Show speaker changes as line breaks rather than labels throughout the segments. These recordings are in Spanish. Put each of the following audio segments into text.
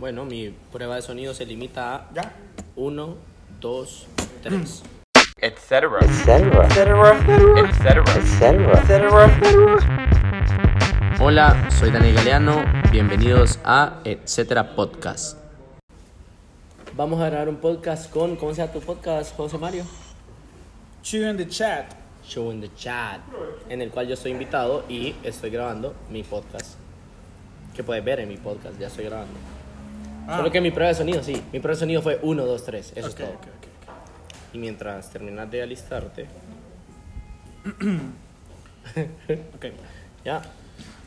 Bueno, mi prueba de sonido se limita a
¿Ya?
1, 2, 3.
etc.
etc.
etc.
etc.
Hola, soy Daniel Galeano. Bienvenidos a Etcétera Podcast. Vamos a grabar un podcast con. ¿Cómo se llama tu podcast, José Mario?
Chew in the chat.
Show in the Chat, en el cual yo estoy invitado y estoy grabando mi podcast. Que puedes ver en mi podcast, ya estoy grabando.
Ah.
Solo que mi prueba de sonido, sí. Mi prueba de sonido fue 1, 2, 3. Eso
Ok,
es todo.
ok, ok,
Y mientras terminas de alistarte,
ok.
Ya.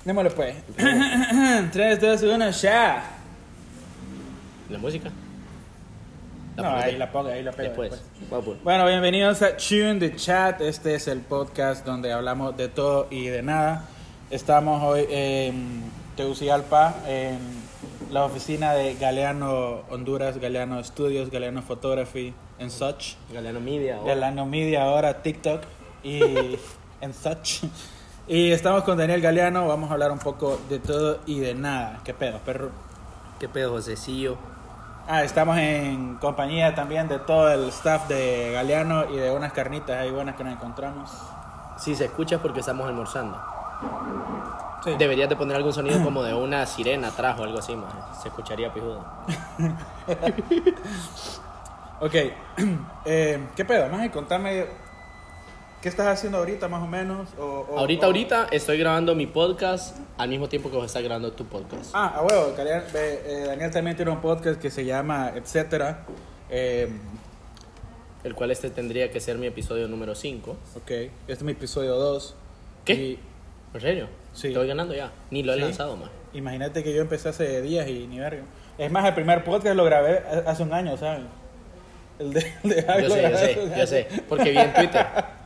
Démosle pues. 3, 2, 1, ya.
La música.
No,
pongo
ahí la pongo, ahí la pego
Después.
después. Bueno, bienvenidos a in the Chat. Este es el podcast donde hablamos de todo y de nada. Estamos hoy en Tegucigalpa, en la oficina de Galeano Honduras, Galeano Studios, Galeano Photography, en Such.
Galeano Media. oh.
Galeano Media, ahora TikTok y en Such. Y estamos con Daniel Galeano. Vamos a hablar un poco de todo y de nada. ¿Qué pedo, perro?
¿Qué pedo, Josecillo?
Ah, estamos en compañía también de todo el staff de Galeano y de unas carnitas ahí buenas que nos encontramos.
Si se escucha es porque estamos almorzando.
Sí.
Deberías de poner algún sonido como de una sirena atrás o algo así, más. Se escucharía pijudo.
Ok, eh, ¿qué pedo? Más contame qué estás haciendo ahorita más o menos. O, o-
ahorita,
o-
ahorita estoy grabando mi podcast al mismo tiempo que vos estás grabando tu podcast.
Ah, a huevo, Daniel, eh, Daniel también tiene un podcast que se llama Etcétera. Eh,
El cual este tendría que ser mi episodio número 5.
ok, este es mi episodio 2.
¿Qué?
Y
¿En serio?
Sí.
Estoy ganando ya. Ni lo he
Sí.
lanzado más.
imagínate que yo empecé hace días y ni verga. Es más, el primer podcast lo grabé hace un año, ¿sabes? El de, el de Javi
Yo sé, yo sé, yo sé. Porque vi en Twitter.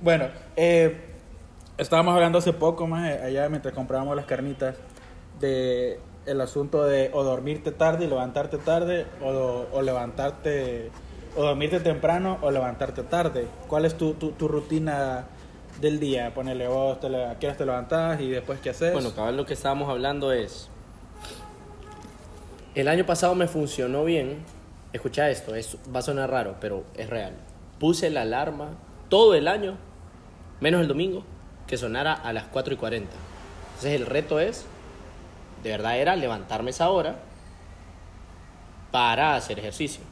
Bueno, eh, estábamos hablando hace poco más eh, allá mientras comprábamos las carnitas de el asunto de o dormirte tarde y levantarte tarde o, o levantarte o dormirte temprano o levantarte tarde. ¿Cuál es tu, tu, tu rutina del día? Ponele vos, te, le- a qué te levantás y después qué haces.
Bueno, cabal, lo que estábamos hablando es. El año pasado me funcionó bien. Escucha esto, es, va a sonar raro, pero es real. Puse la alarma todo el año, menos el domingo, que sonara a las 4 y 40. Entonces el reto es, de verdad era levantarme esa hora para hacer ejercicio.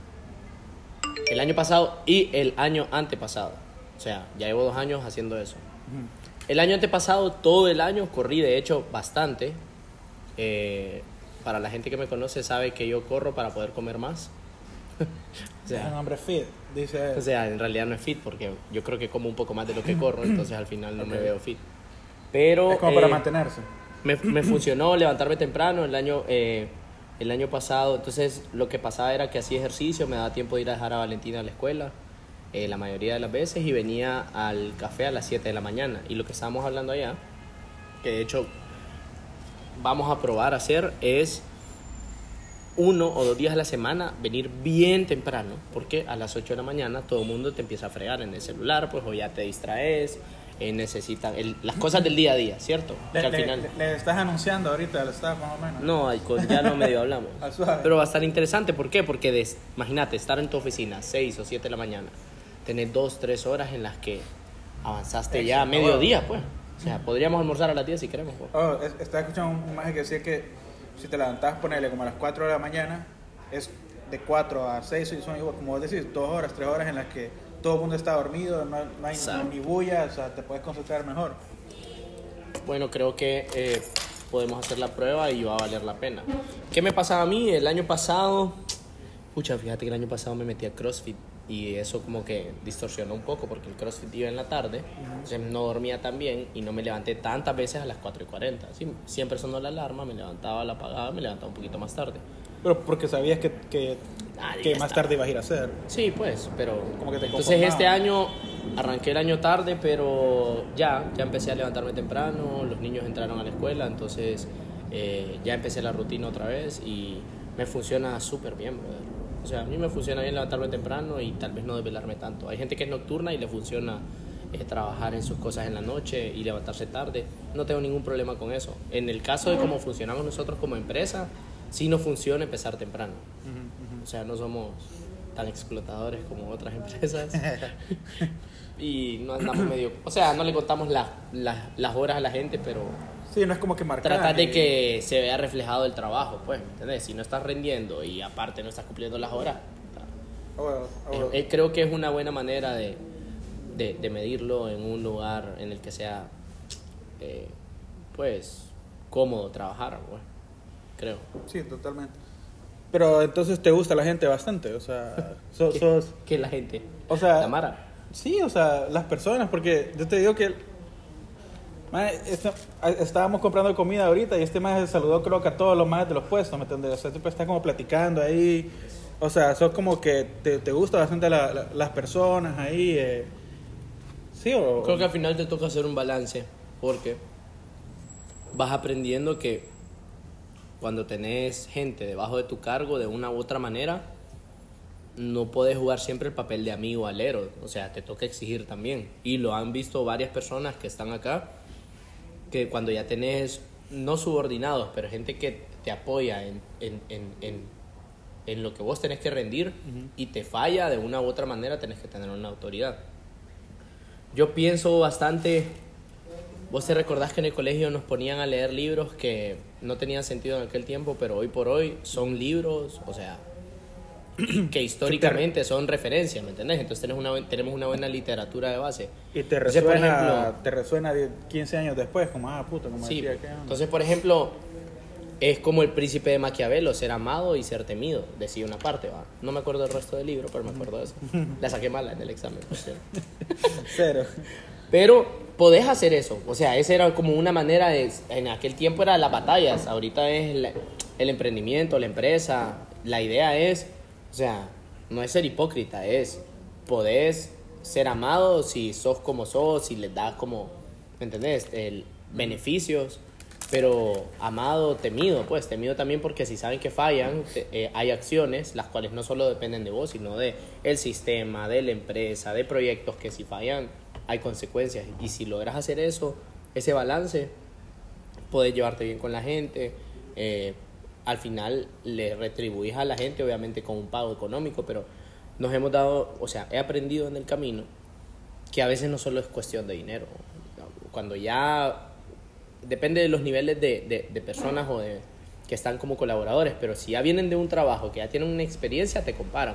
El año pasado y el año antepasado. O sea, ya llevo dos años haciendo eso. El año antepasado, todo el año, corrí de hecho bastante. Eh, para la gente que me conoce sabe que yo corro para poder comer más. o,
es un
sea,
hombre fit, dice.
o sea, en realidad no es fit porque yo creo que como un poco más de lo que corro, entonces al final no me veo fit. Pero
es como para
eh,
mantenerse.
me, me funcionó levantarme temprano el año, eh, el año pasado. Entonces, lo que pasaba era que hacía ejercicio, me daba tiempo de ir a dejar a Valentina a la escuela eh, la mayoría de las veces y venía al café a las 7 de la mañana. Y lo que estábamos hablando allá, que de hecho vamos a probar a hacer, es uno o dos días a la semana venir bien temprano, porque a las 8 de la mañana todo el mundo te empieza a fregar en el celular, pues o ya te distraes, eh, necesitan el- las cosas del día a día, ¿cierto? Que
Le,
al
le-
final...
le- le estás anunciando ahorita al staff más o menos.
No, ya no medio hablamos.
Al.
Pero va a estar interesante, ¿por qué? Porque des- imagínate, estar en tu oficina 6 o 7 de la mañana, tener 2, 3 horas en las que avanzaste ya a mediodía, pues. O sea, podríamos almorzar a las 10 si queremos. pues.
Oh, es- estaba escuchando un, maje que decía que si te levantás, ponele como a las 4 de la mañana, es de 4 a 6, y son igual, como decís, 2 horas, 3 horas en las que todo el mundo está dormido, no, no hay ni bulla, o sea, te puedes concentrar mejor.
Bueno, creo que eh, podemos hacer la prueba y va a valer la pena. ¿Qué me pasaba a mí el año pasado? Pucha, fíjate que el año pasado me metí a CrossFit y eso como que distorsionó un poco porque el CrossFit iba en la tarde, entonces no dormía tan bien y no me levanté tantas veces a las 4 y 40. Sí, siempre sonó la alarma, me levantaba, la apagaba, me levantaba un poquito más tarde.
Pero porque sabías que, que,
Ah,
que más tarde ibas a ir a hacer.
Sí, pues, pero...
Como que te
Entonces este año arranqué el año tarde, pero ya, ya empecé a levantarme temprano, los niños entraron a la escuela, entonces eh, ya empecé la rutina otra vez y me funciona súper bien, brother. O sea, a mí me funciona bien levantarme temprano y tal vez no desvelarme tanto. Hay gente que es nocturna y le funciona eh, trabajar en sus cosas en la noche y levantarse tarde. No tengo ningún problema con eso. En el caso de cómo funcionamos nosotros como empresa, si no funciona, empezar temprano. O sea, no somos tan explotadores como otras empresas. y no andamos medio... O sea, no le contamos las, las horas a la gente, pero
Sí, no es como que marcar.
tratar de que se vea reflejado el trabajo, pues, ¿entendés? Si no estás rendiendo y aparte no estás cumpliendo las horas, eh, creo que es una buena manera de, de, de medirlo en un lugar en el que sea, eh, pues, cómodo trabajar, pues, creo.
Sí, totalmente. Pero entonces te gusta la gente bastante, o sea, so- sos...
Que la gente,
O sea,
la Mara,
Sí, o sea, las personas, porque yo te digo que... mae, esta- estábamos comprando comida ahorita y este más saludó creo que a todos los más de los puestos, ¿me entiendes? O sea, siempre está como platicando ahí. O sea, sos como que te, te gusta bastante la- la- las personas ahí. eh. Sí, o...
creo que al final te toca hacer un balance, porque vas aprendiendo que cuando tenés gente debajo de tu cargo de una u otra manera, no puedes jugar siempre el papel de amigo alero, o sea, te toca exigir también. Y lo han visto varias personas que están acá, que cuando ya tenés, no subordinados, pero gente que te apoya en, en, en, en, en lo que vos tenés que rendir y te falla de una u otra manera, tenés que tener una autoridad. Yo pienso bastante, vos te recordás que en el colegio nos ponían a leer libros que no tenían sentido en aquel tiempo, pero hoy por hoy son libros, o sea, que históricamente son referencias, ¿me entendés? Entonces tenés una, tenemos una buena literatura de base.
Y te
Entonces, por
resuena,
ejemplo-
te resuena de 15 años después, como, ah, puta, como
Sí,
decía que...
entonces por ejemplo, es como el príncipe de Maquiavelo, ser amado y ser temido, decía una parte, ¿va? No me acuerdo del resto del libro, pero me acuerdo de eso. La saqué mala en el examen, por cierto.
Cero.
Pero podés hacer eso. O sea, esa era como una manera de... En aquel tiempo eran las batallas, ahorita es el emprendimiento, la empresa. La idea es, o sea, no es ser hipócrita, es podés ser amado si sos como sos, si les das como, ¿me entendés? El, beneficios, pero amado, temido, pues temido también porque si saben que fallan, eh, hay acciones las cuales no solo dependen de vos, sino de el sistema, de la empresa, de proyectos que si fallan hay consecuencias. Y si logras hacer eso, ese balance, podés llevarte bien con la gente. eh, al final le retribuís a la gente, obviamente con un pago económico, pero nos hemos dado, o sea, he aprendido en el camino que a veces no solo es cuestión de dinero. Cuando ya depende de los niveles de, de- de personas o de que están como colaboradores, pero si ya vienen de un trabajo, que ya tienen una experiencia, te comparan.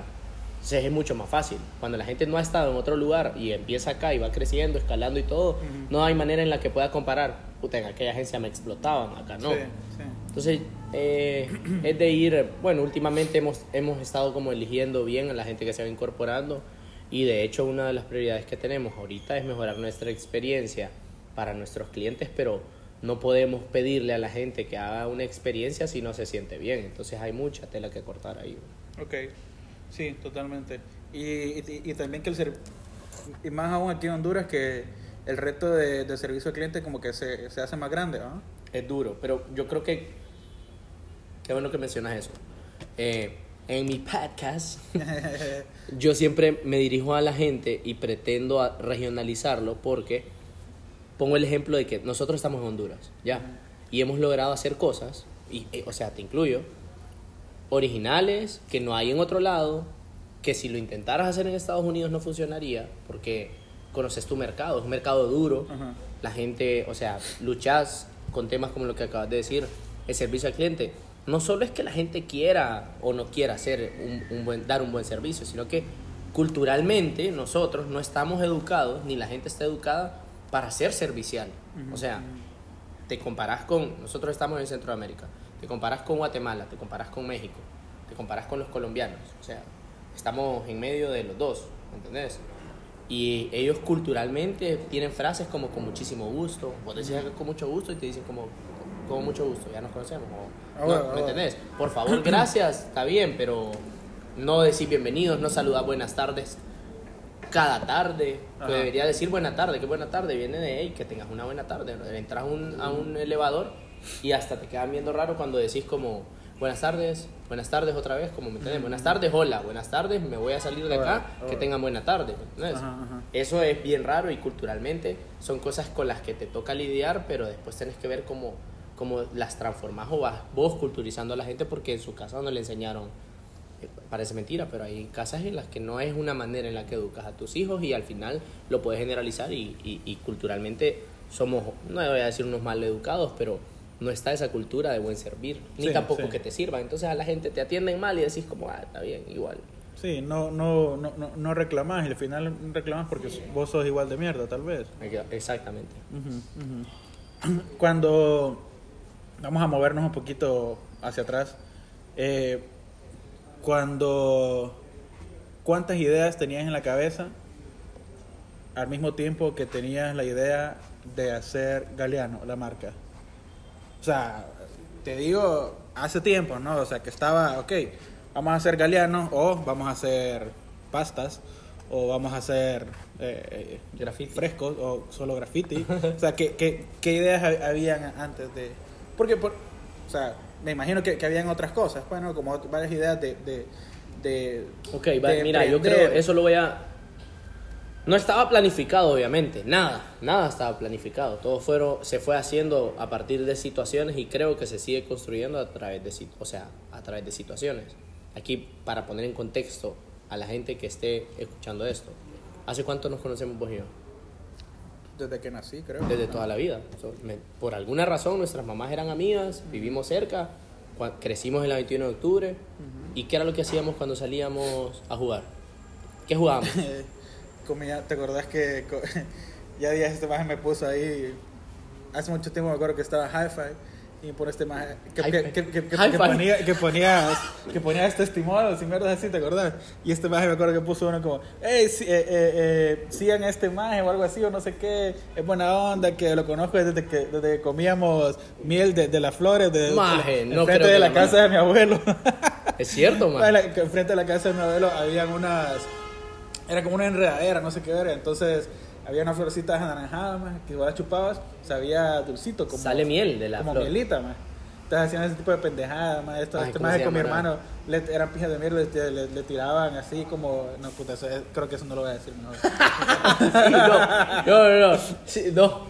Entonces es mucho más fácil. Cuando la gente no ha estado en otro lugar y empieza acá y va creciendo, escalando y todo, no hay manera en la que pueda comparar. Puta, en aquella agencia me explotaban, acá no.
Sí, sí.
Entonces, eh, es de ir, bueno, últimamente hemos, hemos estado como eligiendo bien a la gente que se va incorporando y de hecho una de las prioridades que tenemos ahorita es mejorar nuestra experiencia para nuestros clientes, pero no podemos pedirle a la gente que haga una experiencia si no se siente bien. Entonces hay mucha tela que cortar ahí.
Ok, sí, totalmente. Y, y, y también que el ser, y más aún aquí en Honduras que el reto de, de servicio al cliente como que se, se hace más grande, ¿no?
Es duro, pero yo creo que, qué bueno que mencionas eso. Eh, en mi podcast, yo siempre me dirijo a la gente y pretendo regionalizarlo porque pongo el ejemplo de que nosotros estamos en Honduras, ¿ya? Y hemos logrado hacer cosas, y, eh, o sea, te incluyo, originales, que no hay en otro lado, que si lo intentaras hacer en Estados Unidos no funcionaría, porque conoces tu mercado, es un mercado duro, la gente, o sea, luchas con temas como lo que acabas de decir, el servicio al cliente. No solo es que la gente quiera o no quiera hacer un, un buen, dar un buen servicio, sino que culturalmente nosotros no estamos educados, ni la gente está educada para ser servicial. O sea, te comparás con, nosotros estamos en Centroamérica, te comparás con Guatemala, te comparás con México, te comparás con los colombianos, o sea, estamos en medio de los dos, ¿entendés? Y ellos culturalmente tienen frases como con muchísimo gusto, vos decís con mucho gusto y te dicen como con mucho gusto, ya nos conocemos. o-
Ah,
no, ¿Me
ah,
entendés? Por favor, gracias, está bien, pero no decir bienvenidos, no saludar buenas tardes cada tarde.
Ajá.
Que debería decir buena tarde, que buena tarde viene de hey, que tengas una buena tarde. Entras a un, a un elevador y hasta te quedan viendo raro cuando decís como buenas tardes, buenas tardes otra vez, como me entiendes, buenas tardes, hola, buenas tardes, me voy a salir de acá,
Hola,
que tengan buena tarde. Eso es bien raro y culturalmente son cosas con las que te toca lidiar, pero después tenés que ver cómo, cómo las transformas o vas vos culturizando a la gente porque en su casa no le enseñaron. eh, Parece mentira, pero hay casas en las que no es una manera en la que educas a tus hijos y al final lo puedes generalizar y, y- y culturalmente somos, no voy a decir unos mal educados, pero no está esa cultura de buen servir, ni
Sí,
tampoco
sí.
que te sirvan. Entonces a la gente te atienden mal y decís como, ah, está bien, igual.
Sí, no, no, no, no, reclamás y al final reclamás porque vos sos igual de mierda, tal vez.
Exactamente.
Ujú, ujú. Cuando vamos a movernos un poquito hacia atrás, eh, cuando cuántas ideas tenías en la cabeza al mismo tiempo que tenías la idea de hacer Galeano, la marca. O sea, te digo, hace tiempo, ¿no? O sea, que estaba, ok, vamos a hacer Galeano o vamos a hacer pastas o vamos a hacer eh,
Graffiti.
frescos o solo graffiti. o sea, ¿qué, qué, qué ideas ha- habían antes de...? Porque, por, o sea, me imagino que, que habían otras cosas, bueno, como ot- varias ideas de... de, de
Ok, va,
de
mira, yo creo, eso lo voy a... No estaba planificado, obviamente, nada, nada estaba planificado. Todo fueron, se fue haciendo a partir de situaciones y creo que se sigue construyendo a través de, o sea, a través de situaciones. Aquí, para poner en contexto a la gente que esté escuchando esto, ¿hace cuánto nos conocemos vos y yo?
Desde que nací, creo.
Desde toda la vida. So, me- por alguna razón, nuestras mamás eran amigas, vivimos cerca, crecimos en la 21 de octubre. ¿Y qué era lo que hacíamos cuando salíamos a jugar? ¿Qué jugábamos?
Comía, ¿Te acordás que ya días este maje me puso ahí? Hace mucho tiempo me acuerdo que estaba Hi-Fi y pone este maje que, que, que, que, que- ponía, que que ponías testimonios y mierdas así, ¿te acordás? Y este maje me acuerdo que puso uno como, hey, sí, eh, eh, eh, sigan este maje o algo así o no sé qué, es buena onda, que lo conozco desde que, desde que comíamos miel de, de las flores de,
Maje, no
enfrente
creo
de la
la
casa de mi abuelo.
Es cierto,
que Enfrente de la casa de mi abuelo habían unas. Era como una enredadera, no sé qué era. Entonces había unas florecitas anaranjadas, más, que vos las chupabas, sabía dulcito. Como,
Sale miel de la
Como
flor.
mielita, más. Entonces hacían ese tipo de pendejadas, más. Esto,
Ay,
este
¿cómo
más
se
con mi hermano le, eran pijas de mierda, le, le- le tiraban así como. No, puta, eso es- creo que eso no lo voy a decir mejor.
Sí, no, no, no, no. Sí, no.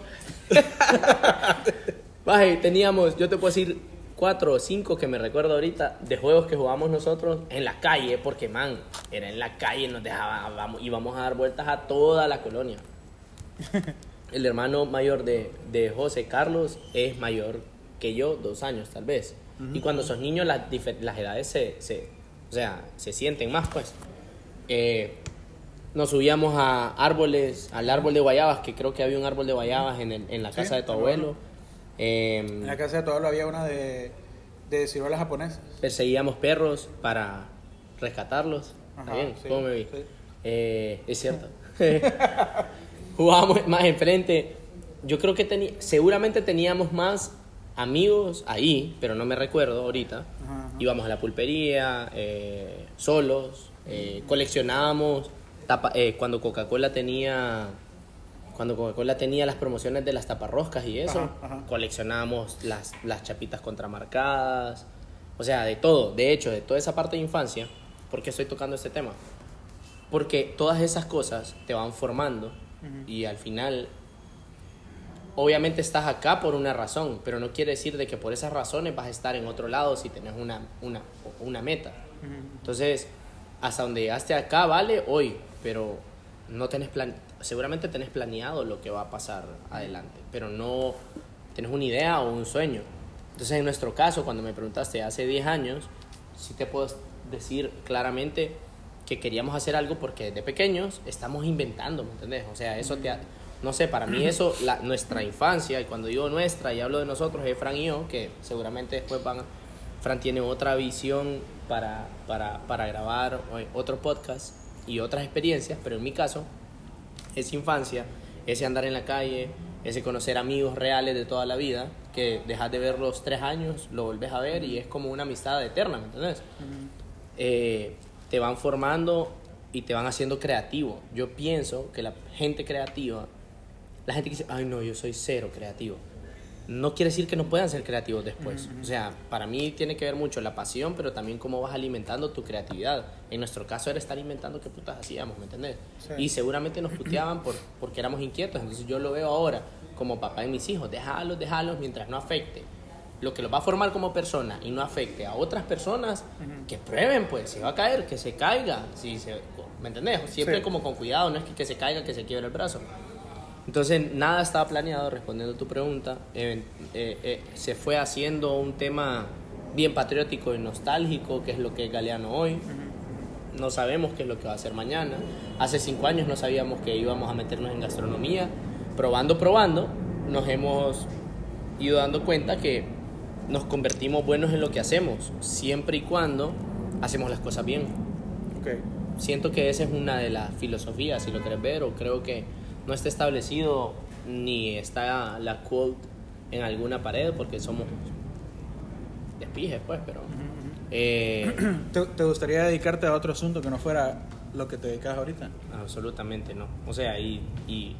Baje, teníamos, yo te puedo decir cuatro o cinco que me recuerdo ahorita de juegos que jugamos nosotros en la calle, porque man, era en la calle, nos dejaban, vamos, íbamos a dar vueltas a toda la colonia. El hermano mayor de, de José Carlos es mayor que yo, dos años tal vez. Y cuando sos niño las, las edades se, se, o sea, se sienten más pues. Eh, nos subíamos a árboles, al árbol de guayabas, que creo que había un árbol de guayabas en, el- en la
Sí,
casa de tu
el
abuelo. Eh,
En la casa de tu abuelo había una de, de ciruelas japonesas.
perseguíamos perros para rescatarlos. ¿Está
Ajá,
bien?
sí,
¿Cómo me vi?
sí.
Eh, es cierto. Jugábamos más enfrente. Yo creo que tenía, seguramente teníamos más amigos ahí, pero no me recuerdo ahorita.
Ajá, ajá.
Íbamos a la pulpería, eh, solos, eh, coleccionábamos. tapa- eh, cuando Coca-Cola tenía cuando Coca-Cola tenía las promociones de las taparroscas y eso,
Ajá, ajá.
coleccionábamos las, las chapitas contramarcadas, o sea, de todo, de hecho, de toda esa parte de infancia, ¿por qué estoy tocando este tema? Porque todas esas cosas te van formando y al final, obviamente estás acá por una razón, pero no quiere decir de que por esas razones vas a estar en otro lado si tenés una, una, una meta. Entonces, hasta donde llegaste acá vale hoy, pero no tenés plan, seguramente tenés planeado lo que va a pasar adelante, pero no tenés una idea o un sueño. Entonces, en nuestro caso, cuando me preguntaste hace 10 años, sí te puedo decir claramente que queríamos hacer algo porque de pequeños estamos inventando, ¿me entendés? O sea, eso te... ha- No sé, para mí eso, la, nuestra infancia, y cuando digo nuestra y hablo de nosotros, es Fran y yo, que seguramente después van Fran tiene otra visión para, para, para grabar otro podcast y otras experiencias, pero en mi caso, esa infancia, ese andar en la calle, ese conocer amigos reales de toda la vida, que dejas de verlos tres años, lo volves a ver y es como una amistad eterna, ¿me entendés? Eh, te van formando y te van haciendo creativo. Yo pienso que la gente creativa, la gente que dice, ay no, yo soy cero creativo, no quiere decir que no puedan ser creativos después. O sea, para mí tiene que ver mucho la pasión, pero también cómo vas alimentando tu creatividad. En nuestro caso era estar inventando qué putas hacíamos, ¿me entendés?
Sí.
Y seguramente nos puteaban por, porque éramos inquietos. Entonces yo lo veo ahora como papá de mis hijos, déjalos, déjalos mientras no afecte. Lo que los va a formar como persona y no afecte a otras personas, que prueben, pues, si va a caer, que se caiga, si se, ¿me entendés? Siempre
Sí.
como con cuidado, no es que, que se caiga, que se quiebre el brazo. Entonces, nada estaba planeado, respondiendo a tu pregunta. Eh, eh, eh, se fue haciendo un tema bien patriótico y nostálgico, que es lo que es Galeano hoy. No sabemos qué es lo que va a hacer mañana. Hace cinco años no sabíamos que íbamos a meternos en gastronomía. Probando, probando, nos hemos ido dando cuenta que nos convertimos buenos en lo que hacemos, siempre y cuando hacemos las cosas bien
Ok.
siento que esa es una de las filosofías, si lo querés ver, o creo que no está establecido ni está la quote en alguna pared porque somos despijes, pues, pero... eh,
¿Te, te gustaría dedicarte a otro asunto que no fuera lo que te dedicas ahorita?
absolutamente no. O sea, y, y,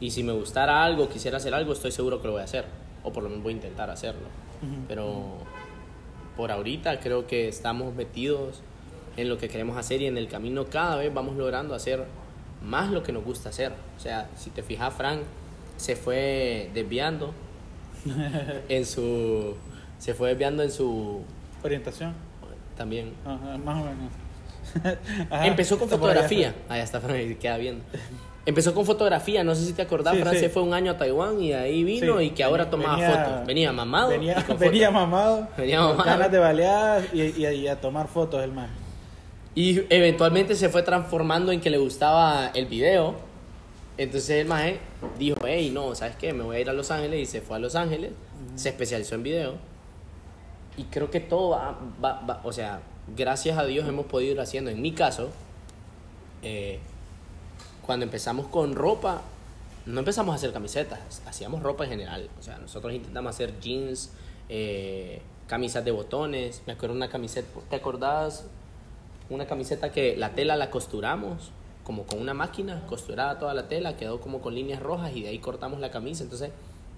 y si me gustara algo, quisiera hacer algo, estoy seguro que lo voy a hacer, o por lo menos voy a intentar hacerlo. Pero por ahorita creo que estamos metidos en lo que queremos hacer y en el camino cada vez vamos logrando hacer más lo que nos gusta hacer. O sea, si te fijas, Frank se fue desviando en su... Se fue desviando en su...
Orientación.
También.
Ajá, más o menos. Ajá,
Empezó con fotografía. Ahí está, Fran, ahí queda viendo. Empezó con fotografía, no sé si te acordás,
Sí,
Fran
sí.
se fue un año a Taiwán y ahí vino
Sí,
y que ahora tomaba
venía-
fotos. Venía mamado.
Venía, venía mamado.
Venía
con
mamado.
ganas de baleadas y, y, y a tomar fotos el man.
Y eventualmente se fue transformando en que le gustaba el video. Entonces el maje dijo, hey, no, ¿sabes qué? Me voy a ir a Los Ángeles y se fue a Los Ángeles. Se especializó en video. Y creo que todo va, va- va- o sea, gracias a Dios hemos podido ir haciendo. En mi caso, eh, cuando empezamos con ropa, no empezamos a hacer camisetas, hacíamos ropa en general. O sea, nosotros intentamos hacer jeans, eh, camisas de botones. Me acuerdo una camiseta, ¿te acordás? Una camiseta que la tela la costuramos como con una máquina, costurada toda la tela, quedó como con líneas rojas y de ahí cortamos la camisa. Entonces,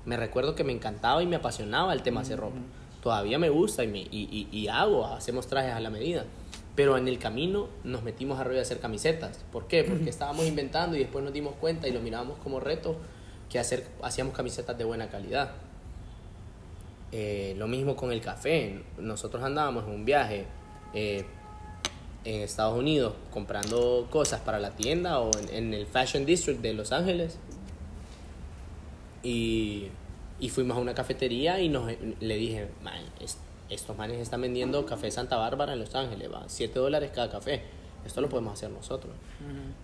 me recuerdo que me encantaba y me apasionaba el tema de hacer ropa. Todavía me gusta y, me, y, y- y hago, hacemos trajes a la medida. Pero en el camino nos metimos a rollo de hacer camisetas. ¿Por qué? Porque estábamos inventando y después nos dimos cuenta y lo mirábamos como reto que hacer, hacíamos camisetas de buena calidad. Eh, lo mismo con el café. Nosotros andábamos en un viaje eh, en Estados Unidos comprando cosas para la tienda o en, en el Fashion District de Los Ángeles. Y, y fuimos a una cafetería y nos, le dije, "Man, es- estos manes están vendiendo café Santa Bárbara en Los Ángeles, va, 7 dólares cada café. Esto lo podemos hacer nosotros.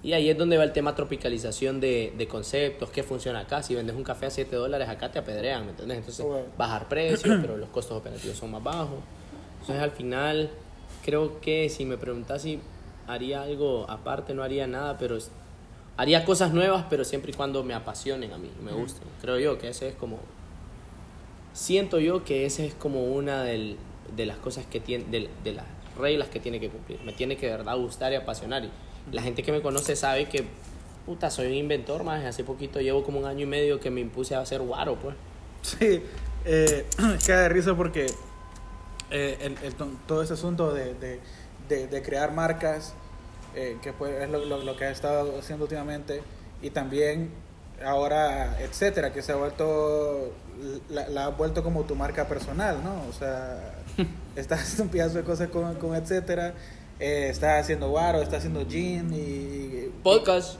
Y ahí es donde va el tema tropicalización de, de conceptos, qué funciona acá. Si vendes un café a 7 dólares, acá te apedrean, ¿me entiendes? Entonces,
Bueno.
bajar precios, pero los costos operativos son más bajos. Entonces, al final, creo que si me preguntas si haría algo aparte, no haría nada, pero haría cosas nuevas, pero siempre y cuando me apasionen a mí, me gusten. Creo yo que ese es como... Siento yo que esa es como una del- de las cosas que tiene, de, de las reglas que tiene que cumplir. Me tiene que de verdad gustar y apasionar. Y la gente que me conoce sabe que, puta, soy un inventor, más. Hace poquito llevo como un año y medio que me impuse a hacer guaro, pues.
Sí, eh, queda de risa porque eh, el- el to- todo ese asunto de, de, de- de crear marcas, eh, que pues es lo, lo- lo que ha estado haciendo últimamente, y también ahora, etcétera, que se ha vuelto, la, la ha vuelto como tu marca personal, ¿no? O sea, estás haciendo un pedazo de cosas con, con etcétera, eh, estás haciendo guaro, estás haciendo gin y...
Podcast.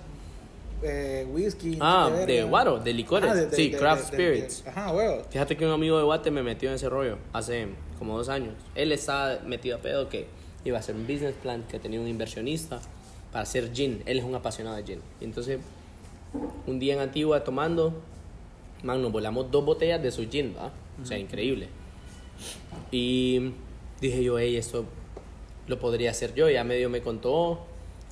eh, whisky.
Ah, de guaro, de licores.
Ah, de- de-
Sí, craft spirits.
Ajá, huevo.
Fíjate que un amigo de Guate me metió en ese rollo hace como dos años. Él estaba metido a pedo que iba a hacer un business plan, que tenía un inversionista para hacer gin. Él es un apasionado de gin. Y entonces, un día en Antigua tomando, man, nos volamos dos botellas de su gin, ¿va? O sea, increíble. Y dije yo, hey, esto lo podría hacer yo. Ya medio me contó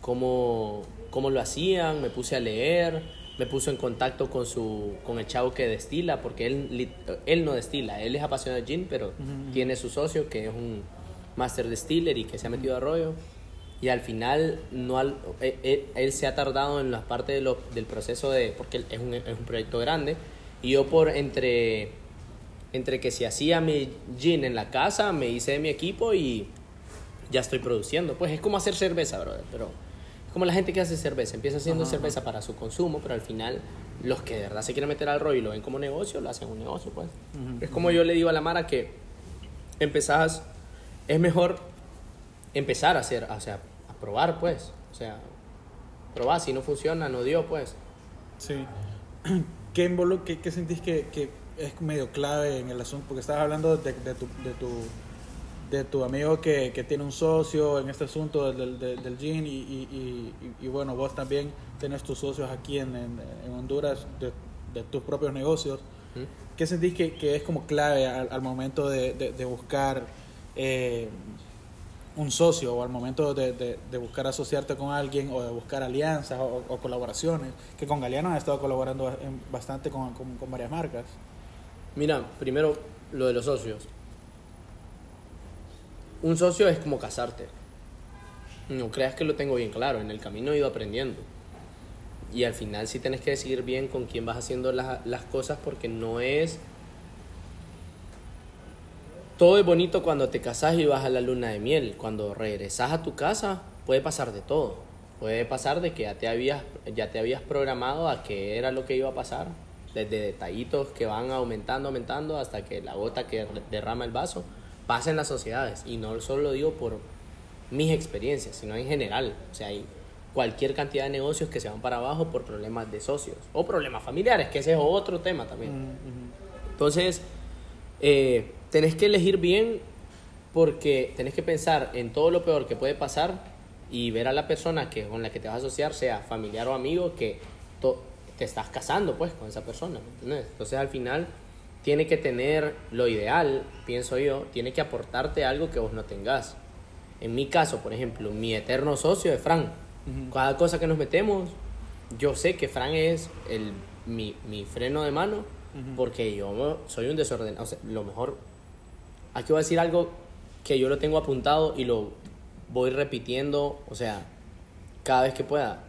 cómo, cómo lo hacían, me puse a leer, me puso en contacto con, su, con el chavo que destila, porque él, él no destila, él es apasionado de gin, pero tiene su socio que es un master distiller y que se ha metido a rollo. Y al final, no al- él, él- él se ha tardado en la parte de lo- del proceso de, porque es un, es un proyecto grande, y yo por entre entre que si hacía mi gin en la casa, me hice de mi equipo y ya estoy produciendo. Pues es como hacer cerveza, brother, pero es como la gente que hace cerveza, empieza haciendo cerveza para su consumo, pero al final los que de verdad se quieren meter al rollo y lo ven como negocio, lo hacen un negocio, pues. Es como yo le digo a la Mara que empezás, es mejor empezar a hacer, o sea, a probar, pues. O sea, probar, si no funciona, no dio, pues.
Sí. ¿Qué, qué, qué sentís que, que es medio clave en el asunto? Porque estabas hablando de, de tu, de, tu, de tu amigo que, que tiene un socio en este asunto del, del, del gin y, y, y, y bueno, vos también tenés tus socios aquí en, en, en Honduras de, de tus propios negocios.
¿Mm?
¿Qué sentís que, que es como clave al, al momento de, de, de buscar eh, un socio o al momento de, de, buscar asociarte con alguien o de buscar alianzas o, colaboraciones? Que con Galeano has estado colaborando bastante con, con, con varias marcas.
Mira, primero lo de los socios. Un socio es como casarte. No creas que lo tengo bien claro, en el camino he ido aprendiendo. Y al final sí tienes que decidir bien con quién vas haciendo las, las cosas porque no es... Todo es bonito cuando te casas y vas a la luna de miel. Cuando regresas a tu casa puede pasar de todo. Puede pasar de que ya te habías, ya te habías programado a qué era lo que iba a pasar. Desde detallitos que van aumentando, aumentando, hasta que la gota que derrama el vaso pasa en las sociedades. Y no solo lo digo por mis experiencias, sino en general. O sea, hay cualquier cantidad de negocios que se van para abajo por problemas de socios o problemas familiares, que ese es otro tema también. Entonces, eh, tenés que elegir bien porque tenés que pensar en todo lo peor que puede pasar y ver a la persona que, con la que te vas a asociar, sea familiar o amigo, que te estás casando pues con esa persona. ¿me entiendes? Entonces al final tiene que tener lo ideal, pienso yo, tiene que aportarte algo que vos no tengas. En mi caso, por ejemplo, mi eterno socio es Fran. Cada cosa que nos metemos, yo sé que Fran es el, mi, mi freno de mano porque yo soy un desordenado. O sea, lo mejor, aquí voy a decir algo que yo lo tengo apuntado y lo voy repitiendo, o sea, cada vez que pueda.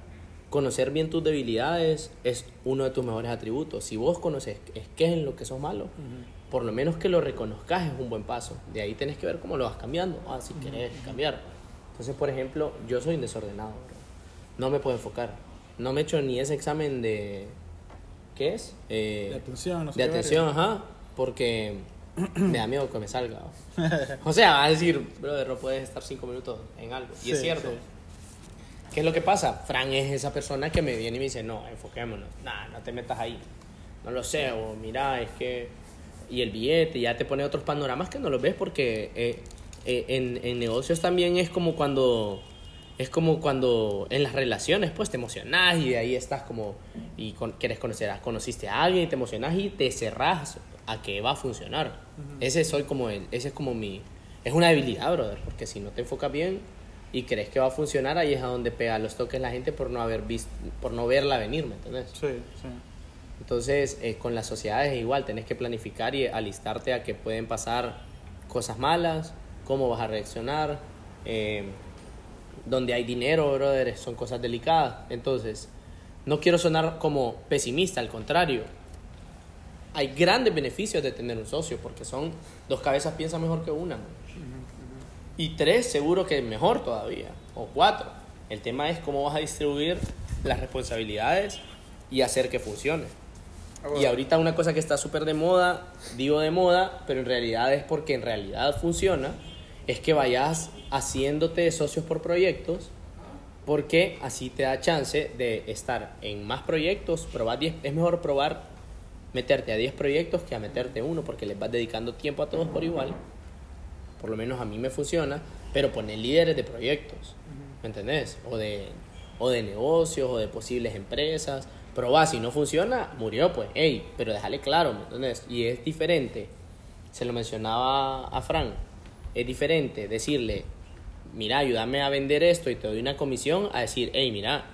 Conocer bien tus debilidades es uno de tus mejores atributos. Si vos conoces es qué es en lo que sos malo, por lo menos que lo reconozcas es un buen paso. De ahí tenés que ver cómo lo vas cambiando, ah, si querés cambiar. Entonces, por ejemplo, yo soy un desordenado, bro. no me puedo enfocar. No me he hecho ni ese examen de... ¿Qué es? Eh,
De atención, no sé
de atención, ajá, porque me da miedo que me salga. O sea, va a decir, brother, no puedes estar cinco minutos en algo. Y es cierto.
sí.
¿Qué es lo que pasa? Fran es esa persona que me viene y me dice, no, enfoquémonos, nah, no te metas ahí. No lo sé, o mira, es que... Y el billete, ya te pone otros panoramas que no los ves porque eh, eh, en, en negocios también es como cuando... Es como cuando en las relaciones, pues te emocionás y de ahí estás como... Y con- quieres conocer, a- conociste a alguien y te emocionás y te cerrás a que va a funcionar. Ese soy como el, ese es como mi... Es una debilidad, brother, porque si no te enfocas bien y crees que va a funcionar, ahí es a donde pega los toques la gente por no haber visto, por no verla venir, ¿me entiendes?
Sí, sí.
Entonces, eh, con las sociedades es igual, tenés que planificar y alistarte a que pueden pasar cosas malas, cómo vas a reaccionar, eh, donde hay dinero, brother, son cosas delicadas. Entonces, no quiero sonar como pesimista, al contrario. Hay grandes beneficios de tener un socio, porque son dos cabezas piensan mejor que una. man. Y tres, seguro que mejor todavía. O cuatro. El tema es cómo vas a distribuir las responsabilidades y hacer que funcione. Y ahorita una cosa que está súper de moda, digo de moda, pero en realidad es porque en realidad funciona, es que vayas haciéndote socios por proyectos, porque así te da chance de estar en más proyectos, probar 10, es mejor probar meterte a 10 proyectos que a meterte uno, porque les vas dedicando tiempo a todos por igual, por lo menos a mí me funciona, pero poner líderes de proyectos, ¿me entendés? O de, o de negocios, o de posibles empresas, probá, si no funciona, murió pues, hey, pero déjale claro, ¿me entendés? Y es diferente, se lo mencionaba a Fran, es diferente decirle, mira, ayúdame a vender esto y te doy una comisión, a decir, hey, mira,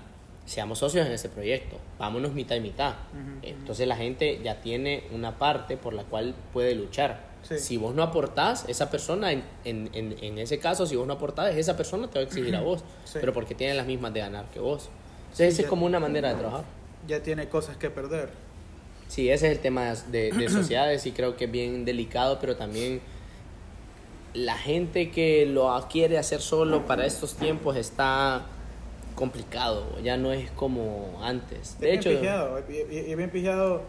seamos socios en ese proyecto, vámonos mitad y mitad. Entonces la gente ya tiene una parte por la cual puede luchar.
Sí.
Si vos no aportás, esa persona, en, en, en, ese caso, si vos no aportás, esa persona te va a exigir a vos,
Sí.
pero porque tiene las mismas de ganar que vos. Entonces esa
ya-
es como una manera de trabajar.
Ya tiene cosas que perder.
Sí, ese es el tema de, de sociedades y creo que es bien delicado, pero también la gente que lo quiere hacer solo para estos tiempos está complicado, ya no es como antes. De
Es
hecho,
bien pijado, y, y- y bien pijado,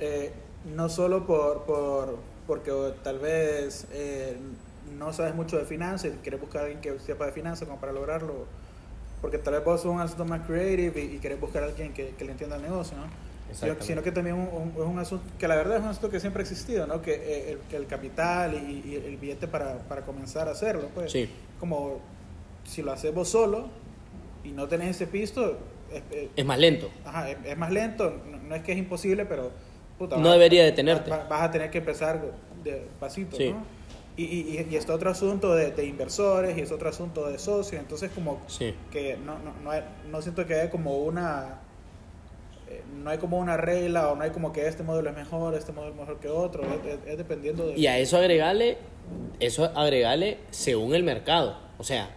eh, no solo por, por, porque tal vez eh, no sabes mucho de finanzas y quieres buscar a alguien que sepa de finanzas como para lograrlo, porque tal vez vos sos un asunto más creative y, quieres buscar a alguien que, que, le entienda el negocio, ¿no? Sino que también es un, asunto, que la verdad es un asunto que siempre ha existido, ¿no? Que eh, el, el capital y, el billete para, para, comenzar a hacerlo, pues.
Sí.
Como si lo haces vos solo y no tenés ese pisto...
Es, es más lento.
Ajá, es, más lento, no, es que es imposible, pero...
no debería detenerte.
Vas, a tener que empezar de pasito, ¿no? Y, y, y, este otro asunto de, de, inversores y es otro asunto de socios, entonces como que no, no, no, no siento que haya como una eh, no hay como una regla o no hay como que este modelo es mejor, este modelo es mejor que otro, es, dependiendo de...
Y a eso agregarle, eso agregarle según el mercado, o sea,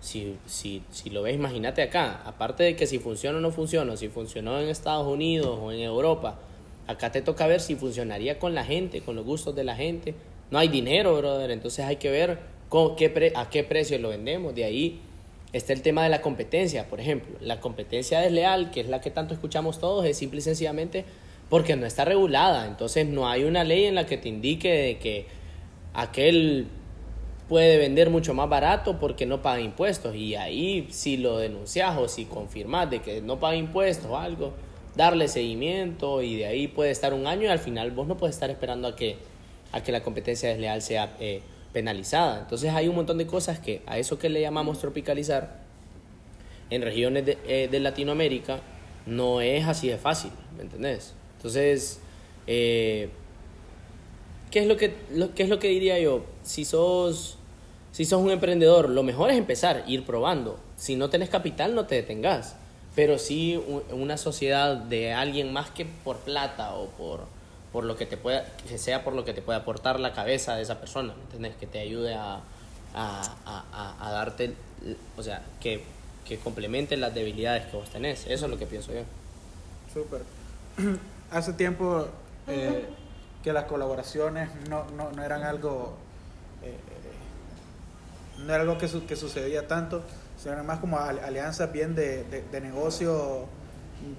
si, si, si lo ves, imagínate acá, aparte de que si funciona o no funciona, si funcionó en Estados Unidos o en Europa, acá te toca ver si funcionaría con la gente, con los gustos de la gente. No hay dinero, brother, entonces hay que ver con qué a qué precio lo vendemos, de ahí Está el tema de la competencia, por ejemplo. La competencia desleal, que es la que tanto escuchamos todos, es simple y sencillamente porque no está regulada. Entonces no hay una ley en la que te indique que aquel puede vender mucho más barato porque no paga impuestos. Y ahí si lo denuncias o si confirmas de que no paga impuestos o algo, darle seguimiento y de ahí puede estar un año y al final vos no puedes estar esperando a que, a que la competencia desleal sea... Eh, penalizada. Entonces hay un montón de cosas que a eso que le llamamos tropicalizar en regiones de, eh, de Latinoamérica no es así de fácil, ¿me entendés? Entonces, eh, ¿qué, es lo que, lo, ¿qué es lo que diría yo? Si sos, si sos un emprendedor, lo mejor es empezar, ir probando. Si no tenés capital, no te detengas. Pero sí una sociedad de alguien más que por plata o por por lo que te pueda, que sea por lo que te pueda aportar la cabeza de esa persona, ¿me entiendes? Que te ayude a, a, a, darte, o sea, que, que complemente las debilidades que vos tenés. Eso es lo que pienso yo.
Súper. Hace tiempo eh, que las colaboraciones no, no, no eran algo, eh, no era algo que, que sucedía tanto, sino más como alianzas bien de, de, de negocio,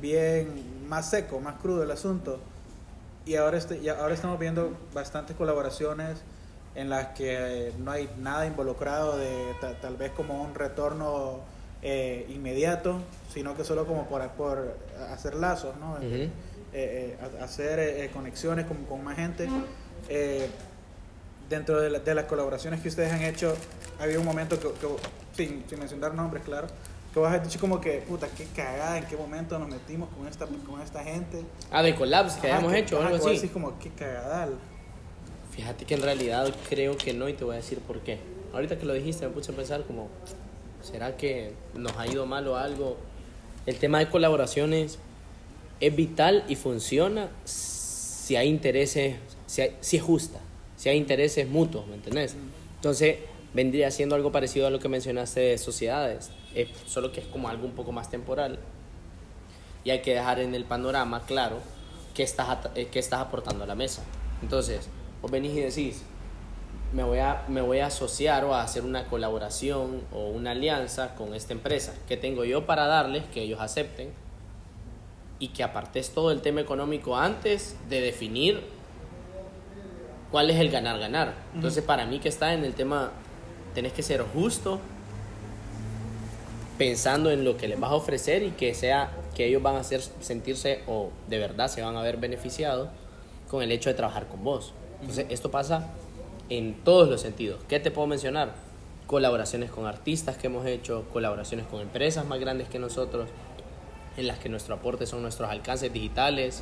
bien más seco, más crudo el asunto y ahora, este, ahora estamos viendo bastantes colaboraciones en las que no hay nada involucrado de tal vez como un retorno eh, inmediato, sino que solo como por, por hacer lazos, ¿no? Eh, eh, hacer conexiones con, con, más gente. Dentro de, de, las colaboraciones que ustedes han hecho, había un momento que, sin, sin mencionar nombres, claro, que vas a decir como que, puta, qué cagada, en qué momento nos metimos con esta, con esta gente.
Ah, de collabs que hayamos hecho o algo así.
Decir como, qué cagadal.
Fíjate que en realidad creo que no y te voy a decir por qué. Ahorita que lo dijiste me puse a pensar como, ¿será que nos ha ido mal o algo? El tema de colaboraciones es vital y funciona si hay intereses, si, si es justa, si hay intereses mutuos, ¿me entendés? Entonces, vendría siendo algo parecido a lo que mencionaste de sociedades, solo que es como algo un poco más temporal. Y hay que dejar en el panorama claro qué estás, eh, qué estás aportando a la mesa. Entonces, vos venís y decís, me voy, a, me voy a asociar o a hacer una colaboración o una alianza con esta empresa. ¿Qué tengo yo para darles que ellos acepten? Y que apartes todo el tema económico antes de definir cuál es el ganar-ganar. Entonces, para mí que está en el tema tenés que ser justo pensando en lo que les vas a ofrecer y que sea que ellos van a hacer sentirse o de verdad se van a ver beneficiados con el hecho de trabajar con vos. Entonces, esto pasa en todos los sentidos. ¿Qué te puedo mencionar? Colaboraciones con artistas que hemos hecho, colaboraciones con empresas más grandes que nosotros, en las que nuestro aporte son nuestros alcances digitales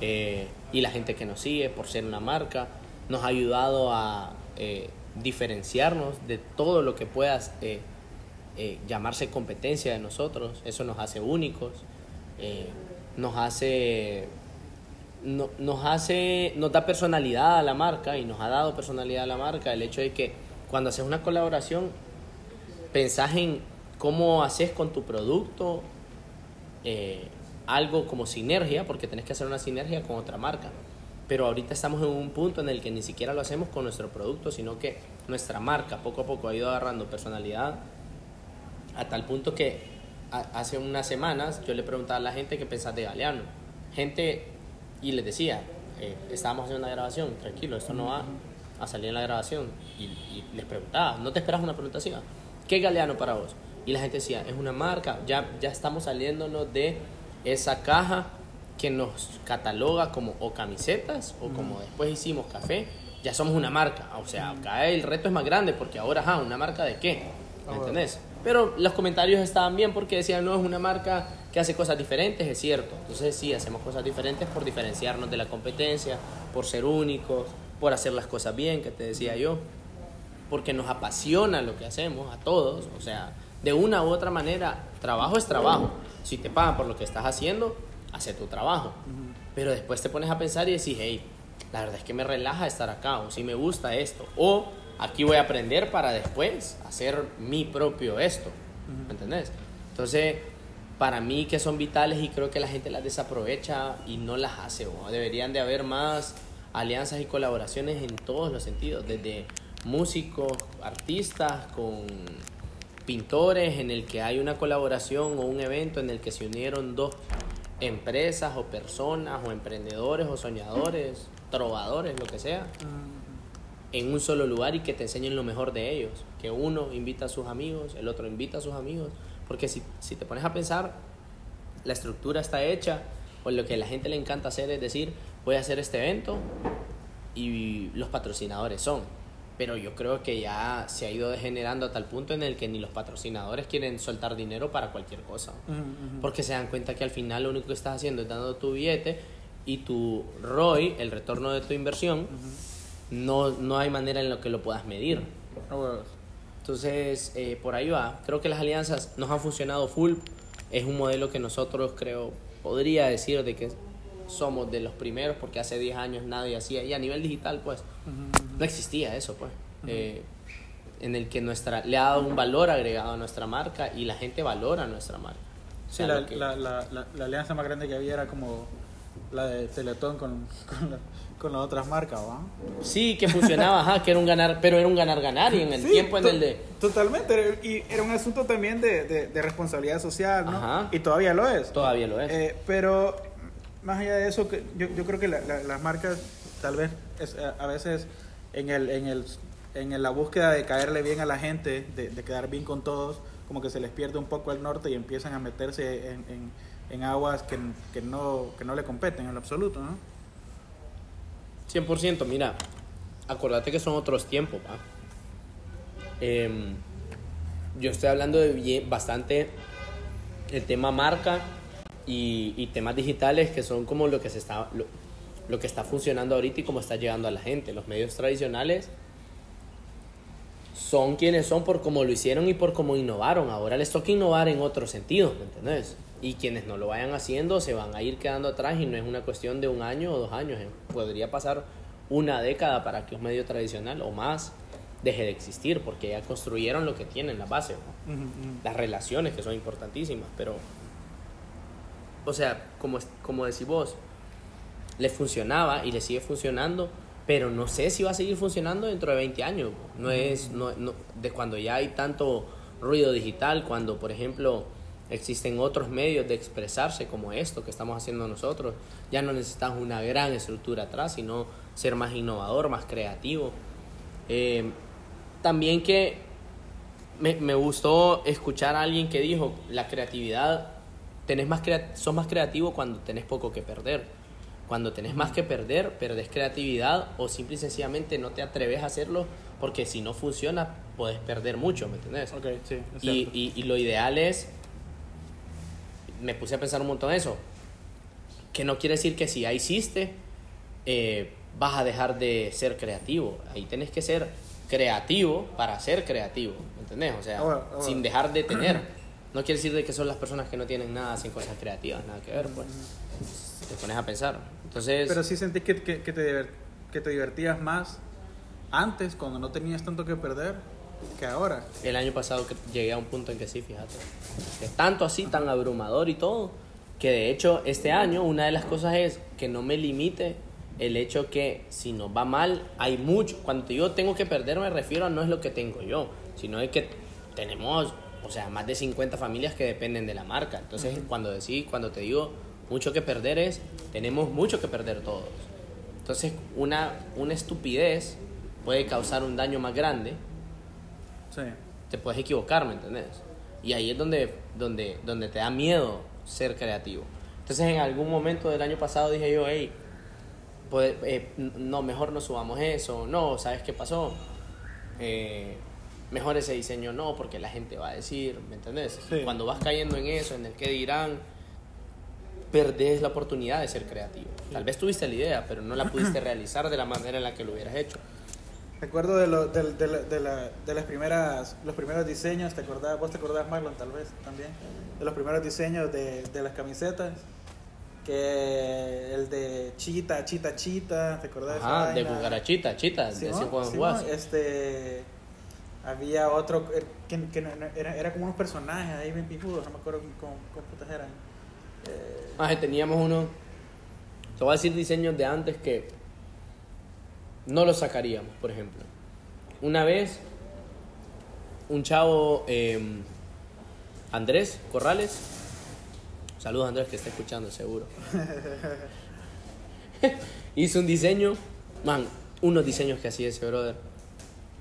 eh, y la gente que nos sigue por ser una marca. Nos ha ayudado a eh, diferenciarnos de todo lo que pueda eh, eh, llamarse competencia de nosotros. Eso nos hace únicos, eh, nos hace no, nos hace, nos da personalidad a la marca y nos ha dado personalidad a la marca el hecho de que cuando haces una colaboración pensás en cómo haces con tu producto algo como sinergia, porque tenés que hacer una sinergia con otra marca pero ahorita estamos en un punto en el que ni siquiera lo hacemos con nuestro producto, sino que nuestra marca poco a poco ha ido agarrando personalidad a tal punto que hace unas semanas yo le preguntaba a la gente qué pensás de Galeano. Gente, y les decía, eh, estábamos haciendo una grabación, tranquilo, esto no va a salir en la grabación. Y, y les preguntaba, ¿no te esperas una pregunta así? ¿Qué Galeano para vos? Y la gente decía, es una marca, ya, ya estamos saliéndonos de esa caja que nos cataloga como o camisetas o como después hicimos café, ya somos una marca. O sea, acá el reto es más grande porque ahora, ajá, ¿una marca de qué? ¿Me entendés? Pero los comentarios estaban bien porque decían, no, es una marca que hace cosas diferentes, es cierto. Entonces sí, hacemos cosas diferentes por diferenciarnos de la competencia, por ser únicos, por hacer las cosas bien, que te decía yo, porque nos apasiona lo que hacemos a todos. O sea, de una u otra manera, trabajo es trabajo. Si te pagan por lo que estás haciendo, hace tu trabajo. Pero después te pones a pensar y decís, hey, la verdad es que me relaja estar acá, o si me gusta esto, o aquí voy a aprender para después hacer mi propio esto. ¿Me entendés? Entonces, para mí que son vitales y creo que la gente las desaprovecha y no las hace. ¿o? Deberían de haber más alianzas y colaboraciones en todos los sentidos, desde músicos, artistas, con pintores, en el que hay una colaboración o un evento en el que se unieron dos empresas o personas o emprendedores o soñadores, trovadores, lo que sea, en un solo lugar y que te enseñen lo mejor de ellos. Que uno invita a sus amigos, el otro invita a sus amigos. Porque si, si te pones a pensar, la estructura está hecha, o lo que a la gente le encanta hacer es decir, voy a hacer este evento y los patrocinadores son. Pero yo creo que ya se ha ido degenerando a tal punto en el que ni los patrocinadores quieren soltar dinero para cualquier cosa. Porque se dan cuenta que al final lo único que estás haciendo es dando tu billete y tu ROI, el retorno de tu inversión, no, no hay manera en la que lo puedas medir. Entonces, eh, por ahí va. Creo que las alianzas nos han funcionado full. Es un modelo que nosotros creo, podría decir de que somos de los primeros, porque hace 10 años nadie hacía. Y a nivel digital, pues, no existía eso, pues. Eh, en el que nuestra, le ha dado un valor agregado a nuestra marca y la gente valora nuestra marca. O
Sí, la,
que-
la, la, la, alianza más grande que había era como la de Teletón con, con, con las otras marcas, ¿va?
Sí, que funcionaba, ajá, que era un ganar, pero era un ganar-ganar y en el
Sí,
tiempo en el de...
Totalmente, y era un asunto también de, de, de responsabilidad social, ¿no?
Ajá.
Y todavía lo es.
Todavía lo es.
Eh, pero más allá de eso, yo, yo creo que la- la- las marcas tal vez es, a, a veces en, el, en, el, en la búsqueda de caerle bien a la gente, de, de quedar bien con todos, como que se les pierde un poco el norte y empiezan a meterse en, en, en aguas que, que, no, que no le competen en lo absoluto, ¿no?
100%, mira, acordate que son otros tiempos, ¿va? Em, yo estoy hablando de bastante el tema marca y, y temas digitales que son como lo que se está lo, lo que está funcionando ahorita y cómo está llegando a la gente. Los medios tradicionales son quienes son por cómo lo hicieron y por cómo innovaron. Ahora les toca innovar en otro sentido, ¿me entendés? Y quienes no lo vayan haciendo se van a ir quedando atrás y no es una cuestión de un año o dos años. ¿eh? Podría pasar una década para que un medio tradicional o más deje de existir porque ya construyeron lo que tienen, la base, ¿no? las relaciones que son importantísimas, pero, o sea, como, como decís vos, le funcionaba y le sigue funcionando, pero no sé si va a seguir funcionando dentro de 20 años. No es no, no- de cuando ya hay tanto ruido digital, cuando por ejemplo existen otros medios de expresarse como esto que estamos haciendo nosotros, ya no necesitas una gran estructura atrás, sino ser más innovador, más creativo. Eh, también que me, me gustó escuchar a alguien que dijo, la creatividad, tenés más crea- sos más creativo cuando tenés poco que perder. Cuando tenés más que perder, perdés creatividad o simple y sencillamente no te atreves a hacerlo porque si no funciona, puedes perder mucho, ¿me entendés?
Ok, sí, es
Y, y, y lo ideal es, me puse a pensar un montón en eso, que no quiere decir que si ya hiciste, eh, vas a dejar de ser creativo. Ahí tenés que ser creativo para ser creativo, ¿me entendés? O sea,
Ah, ah,
sin dejar de tener. No quiere decir de que son las personas que no tienen nada, hacen cosas creativas, nada que ver, pues. Te pones a pensar. Entonces,
Pero sí sentís que, que, que te, que te divertías más antes, cuando no tenías tanto que perder, que ahora.
el año pasado que llegué a un punto en que sí, fíjate. Que tanto así, tan abrumador y todo, que de hecho este año una de las cosas es que no me limite el hecho que si nos va mal, hay mucho. Cuando digo tengo que perder, me refiero a no es lo que tengo yo, sino es que tenemos, o sea, más de 50 familias que dependen de la marca. Entonces, cuando, decí, cuando te digo mucho que perder es, tenemos mucho que perder todos. Entonces, una, una estupidez puede causar un daño más grande.
Sí.
Te puedes equivocar, ¿me entendés? Y ahí es donde, donde, donde te da miedo ser creativo. Entonces, en algún momento del año pasado dije yo, hey, pues, eh, no, mejor no subamos eso, no, ¿sabes qué pasó? Eh, mejor ese diseño no, porque la gente va a decir, ¿me entendés?
Sí.
Cuando vas cayendo en eso, en el que dirán, perdés la oportunidad de ser creativo. Tal vez tuviste la idea, pero no la pudiste realizar de la manera en la que lo hubieras hecho.
Recuerdo de, lo, de, de, de, la- de las primeras, los primeros diseños, ¿te acordás? Vos te acordás, Marlon, tal vez también, de los primeros diseños de, de las camisetas, que el de Chita, Chita, Chita, ¿te acordás?
Ajá, de cucarachita, chita, de
Simón, Simón, este, había otro eh, que, que no- no- era, era como unos personajes ahí bien pijudos, no me acuerdo cómo, cómo putas eran. Eh,
Maje, teníamos uno. Te voy a decir diseños de antes que no los sacaríamos, por ejemplo. Una vez, un chavo, eh, Andrés Corrales. Saludos, Andrés, que está escuchando, seguro. hizo un diseño, man, unos diseños que hacía ese brother.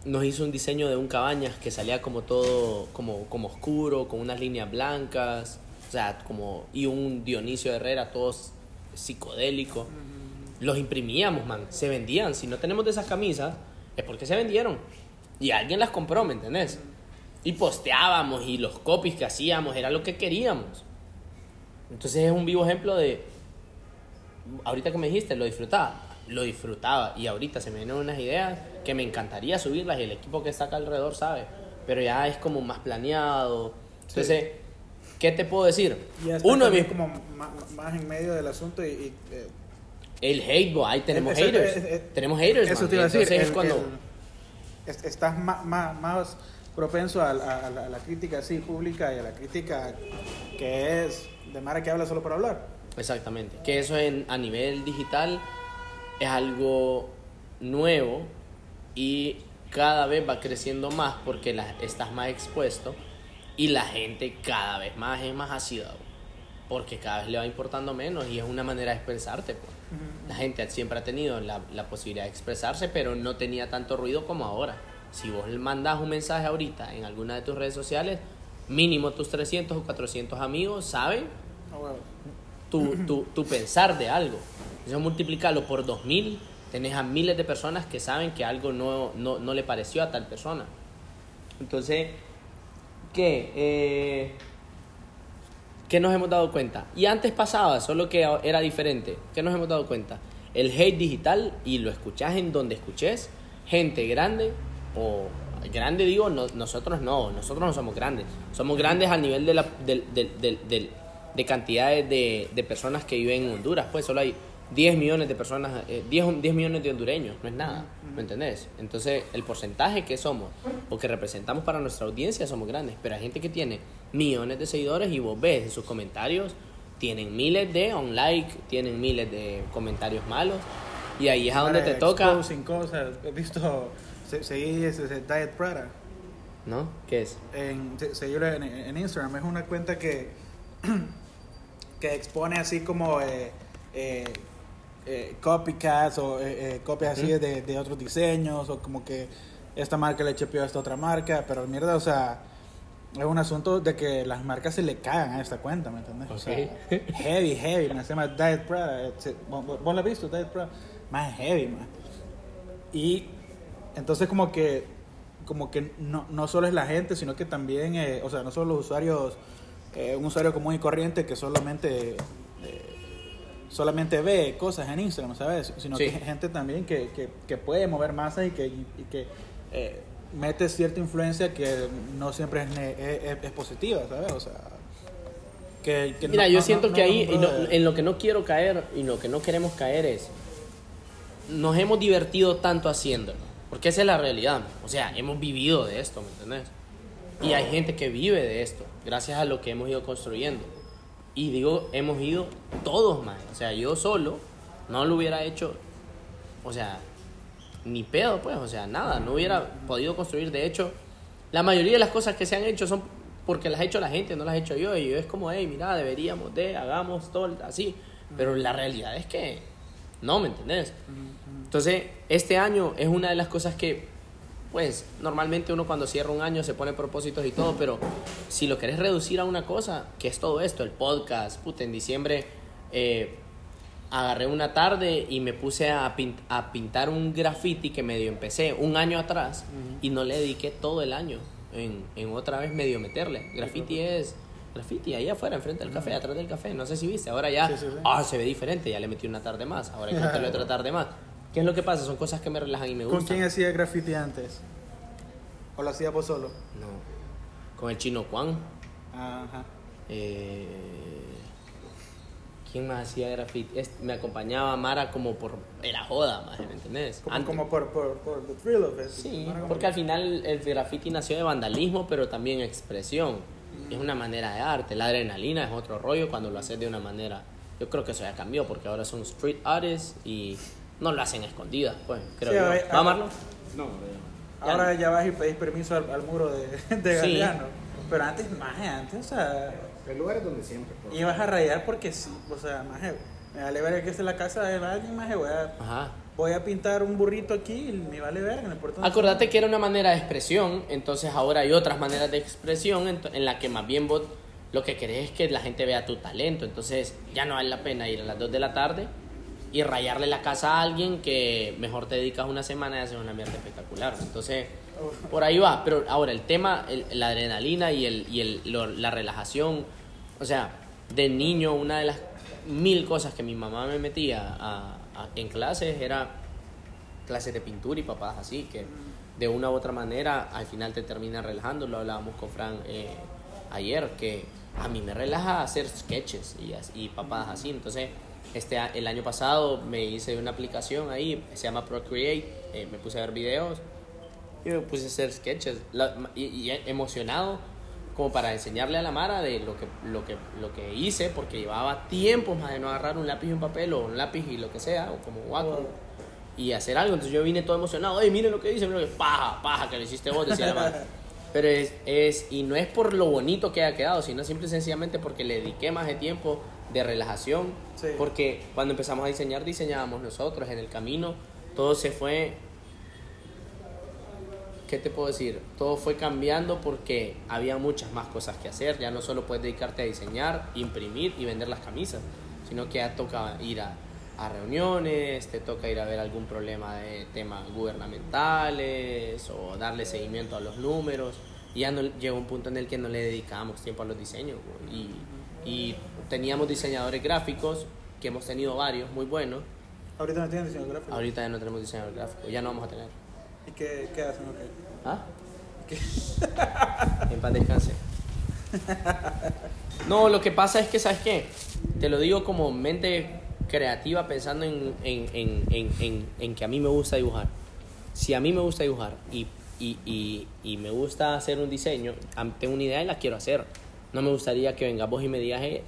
Nos hizo un diseño de un cabañas que salía como todo, como, como oscuro, con unas líneas blancas, o sea, como, y un Dionisio Herrera, todos psicodélico. Los imprimíamos, man, se vendían. Si no tenemos de esas camisas, es porque se vendieron. Y alguien las compró, ¿me entendés? Y posteábamos y los copies que hacíamos era lo que queríamos. Entonces es un vivo ejemplo de, ahorita que me dijiste, lo disfrutaba. Lo disfrutaba y ahorita se me vienen unas ideas que me encantaría subirlas y el equipo que está acá alrededor sabe. Pero ya es como más planeado. Entonces, ¿qué te puedo decir? Uno de mis...
como ma- más, en medio del asunto y... y, eh,
El hate, bo, ahí tenemos
Eso-
haters.
eh, eh,
tenemos haters,
Eso
man.
te iba a decir.
Entonces es
el-
cuando...
el- es- estás más, más, más propenso a, la- a la, a la crítica así pública y a la crítica que es de Mara que habla solo por hablar.
Exactamente. Que eso en, a nivel digital es algo nuevo y cada vez va creciendo más porque la- estás más expuesto y la gente cada vez más es más ácida. Porque cada vez le va importando menos y es una manera de expresarte. pues. La gente siempre ha tenido la, la posibilidad de expresarse, pero no tenía tanto ruido como ahora. Si vos mandas un mensaje ahorita en alguna de tus redes sociales, mínimo tus 300 o 400 amigos saben
huevo.
tu, tu, tu pensar de algo. Eso multiplicarlo por 2000, tenés a miles de personas que saben que algo no, no, no le pareció a tal persona. Entonces, ¿qué? Eh, ¿Qué nos hemos dado cuenta? Y antes pasaba, solo que era diferente. ¿Qué nos hemos dado cuenta? El hate digital, y lo escuchás en donde escuches, gente grande, o grande digo, no- nosotros no, nosotros no somos grandes. Somos grandes al nivel de, la, del- del- del- de cantidades de, de personas que viven en Honduras. Pues solo hay 10 millones de personas, eh, 10, 10 millones de hondureños, no es nada, ¿me entendés? Entonces, el porcentaje que somos o que representamos para nuestra audiencia somos grandes, pero hay gente que tiene millones de seguidores y vos ves en sus comentarios, tienen miles de on like, tienen miles de comentarios malos, y ahí es a donde te toca,
cosas. He visto, se- seguí ese, Diet Prada.
¿no? ¿Qué es?
en, en, en Instagram. Es una cuenta que, que expone así como eh, eh, eh, copycats o eh, eh, copias así de, de otros diseños o como que esta marca le chepeó a esta otra marca, pero mierda, o sea, es un asunto de que las marcas se le cagan a esta cuenta, ¿me entiendes? O sea, heavy, heavy, man, se llama Diet Prada. eh, ¿Vos, vos- lo has visto, Diet Prada? Más heavy, man. Y entonces como que como que no, no solo es la gente, sino que también, eh, o sea, no solo los usuarios, eh, un usuario común y corriente que solamente eh, solamente ve cosas en Instagram, ¿sabes? Sino
Sí.
que gente también que, que, que puede mover masas y que, y, que eh, mete cierta influencia que no siempre es, es- es positiva, ¿sabes? O sea, que, que
Mira,
no-
yo siento
no-
que
no-
ahí, y en lo que no quiero caer y lo que no queremos caer es, nos hemos divertido tanto haciéndolo, porque esa es la realidad, o sea, hemos vivido de esto, ¿me entendés? Y hay gente que vive de esto, gracias a lo que hemos ido construyendo. Y digo, hemos ido todos más, o sea, yo solo no lo hubiera hecho, o sea, ni pedo, pues, o sea, nada, no hubiera podido construir. De hecho, la mayoría de las cosas que se han hecho son porque las ha hecho la gente, no las he hecho yo. Y yo es como, hey, mira, deberíamos de, hagamos todo así. Pero la realidad es que No, ¿me entendés? Entonces, este año es una de las cosas que, pues, normalmente uno cuando cierra un año se pone propósitos y todo, pero si lo querés reducir a una cosa, que es todo esto, el podcast, puta, en diciembre eh, agarré una tarde y me puse a, a pintar un graffiti que medio empecé un año atrás y no le dediqué todo el año en, en otra vez medio meterle. Graffiti es graffiti ahí afuera, enfrente del café, atrás del café. No sé si viste, ahora ya
Sí, sí, sí.
ah, se ve diferente, ya le metí una tarde más, ahora hay que meterle otra tarde más. ¿Qué es lo que pasa? Son cosas que me relajan y me
¿Con
gustan.
quién hacía graffiti antes? ¿O lo hacía vos solo?
No. Con el chino Juan.
Ajá.
Eh, ¿Quién más hacía graffiti? Es- me acompañaba Mara como por... Era joda, más, ¿me entendés?
Como,
Antes.
como por, por, por the thrill of it.
Sí,
como-
porque al final el graffiti nació de vandalismo, pero también expresión. Es una manera de arte. La adrenalina es otro rollo cuando lo haces de una manera. Yo creo que eso ya cambió porque ahora son street artists y no lo hacen escondidas, pues. Creo
Sí,
yo.
ahora-
¿Va, Marlon?
No,
Ahora ya vas y pedís permiso al, al muro de, de
Sí.
Pero antes, más antes, o sea,
el lugar es donde siempre. pues.
ibas a rayar porque sí, o sea, más me vale ver que es la casa de alguien, más voy a,
Ajá.
voy a pintar un burrito aquí y me vale ver, no importa.
Acordate que era una manera de expresión, entonces ahora hay otras maneras de expresión en, en la que más bien vos lo que querés es que la gente vea tu talento, entonces ya no vale la pena ir a las 2 de la tarde y rayarle la casa a alguien que mejor te dedicas una semana y haces una mierda espectacular. Entonces, por ahí va, pero ahora el tema, el- la adrenalina y, el, y el, lo- la relajación, o sea, de niño una de las mil cosas que mi mamá me metía a- a- en clases era clases de pintura y papadas así, que de una u otra manera al final te termina relajando. Lo hablábamos con Fran eh, ayer, que a mí me relaja hacer sketches y, y papadas así. Entonces, este, el año pasado me hice una aplicación ahí, se llama Procreate, eh, me puse a ver videos y me puse a hacer sketches La- y, y emocionado como para enseñarle a la Mara de lo que, lo que, lo que hice, porque llevaba tiempo más de no agarrar un lápiz y un papel o un lápiz y lo que sea, o como Wacom, y hacer algo. Entonces yo vine todo emocionado, ¡ay, miren lo que hice! Miren lo que, paja, paja, que lo hiciste vos, decía la Mara. Pero es, es, y no es por lo bonito que haya quedado, sino simple y sencillamente porque le dediqué más de tiempo de relajación,
Sí.
porque cuando empezamos a diseñar, diseñábamos nosotros en el camino, todo se fue ¿qué te puedo decir? Todo fue cambiando porque había muchas más cosas que hacer. Ya no solo puedes dedicarte a diseñar, imprimir y vender las camisas, sino que ya toca ir a, a reuniones, te toca ir a ver algún problema de temas gubernamentales o darle seguimiento a los números. Y ya no, llegó un punto en el que no le dedicábamos tiempo a los diseños. Y, y teníamos diseñadores gráficos, que hemos tenido varios muy buenos.
Ahorita no tienen diseño gráfico.
Ahorita ya no tenemos diseñador gráfico, ya no vamos a tener.
¿Y qué, qué hacen? ok?
¿Ah? En paz descanse. No, lo que pasa es que, ¿sabes qué? Te lo digo como mente creativa pensando en, en, en, en, que a mí me gusta dibujar. Si a mí me gusta dibujar y, y, y, y me gusta hacer un diseño, tengo una idea y la quiero hacer. No me gustaría que vengas vos y me digas, "Eh".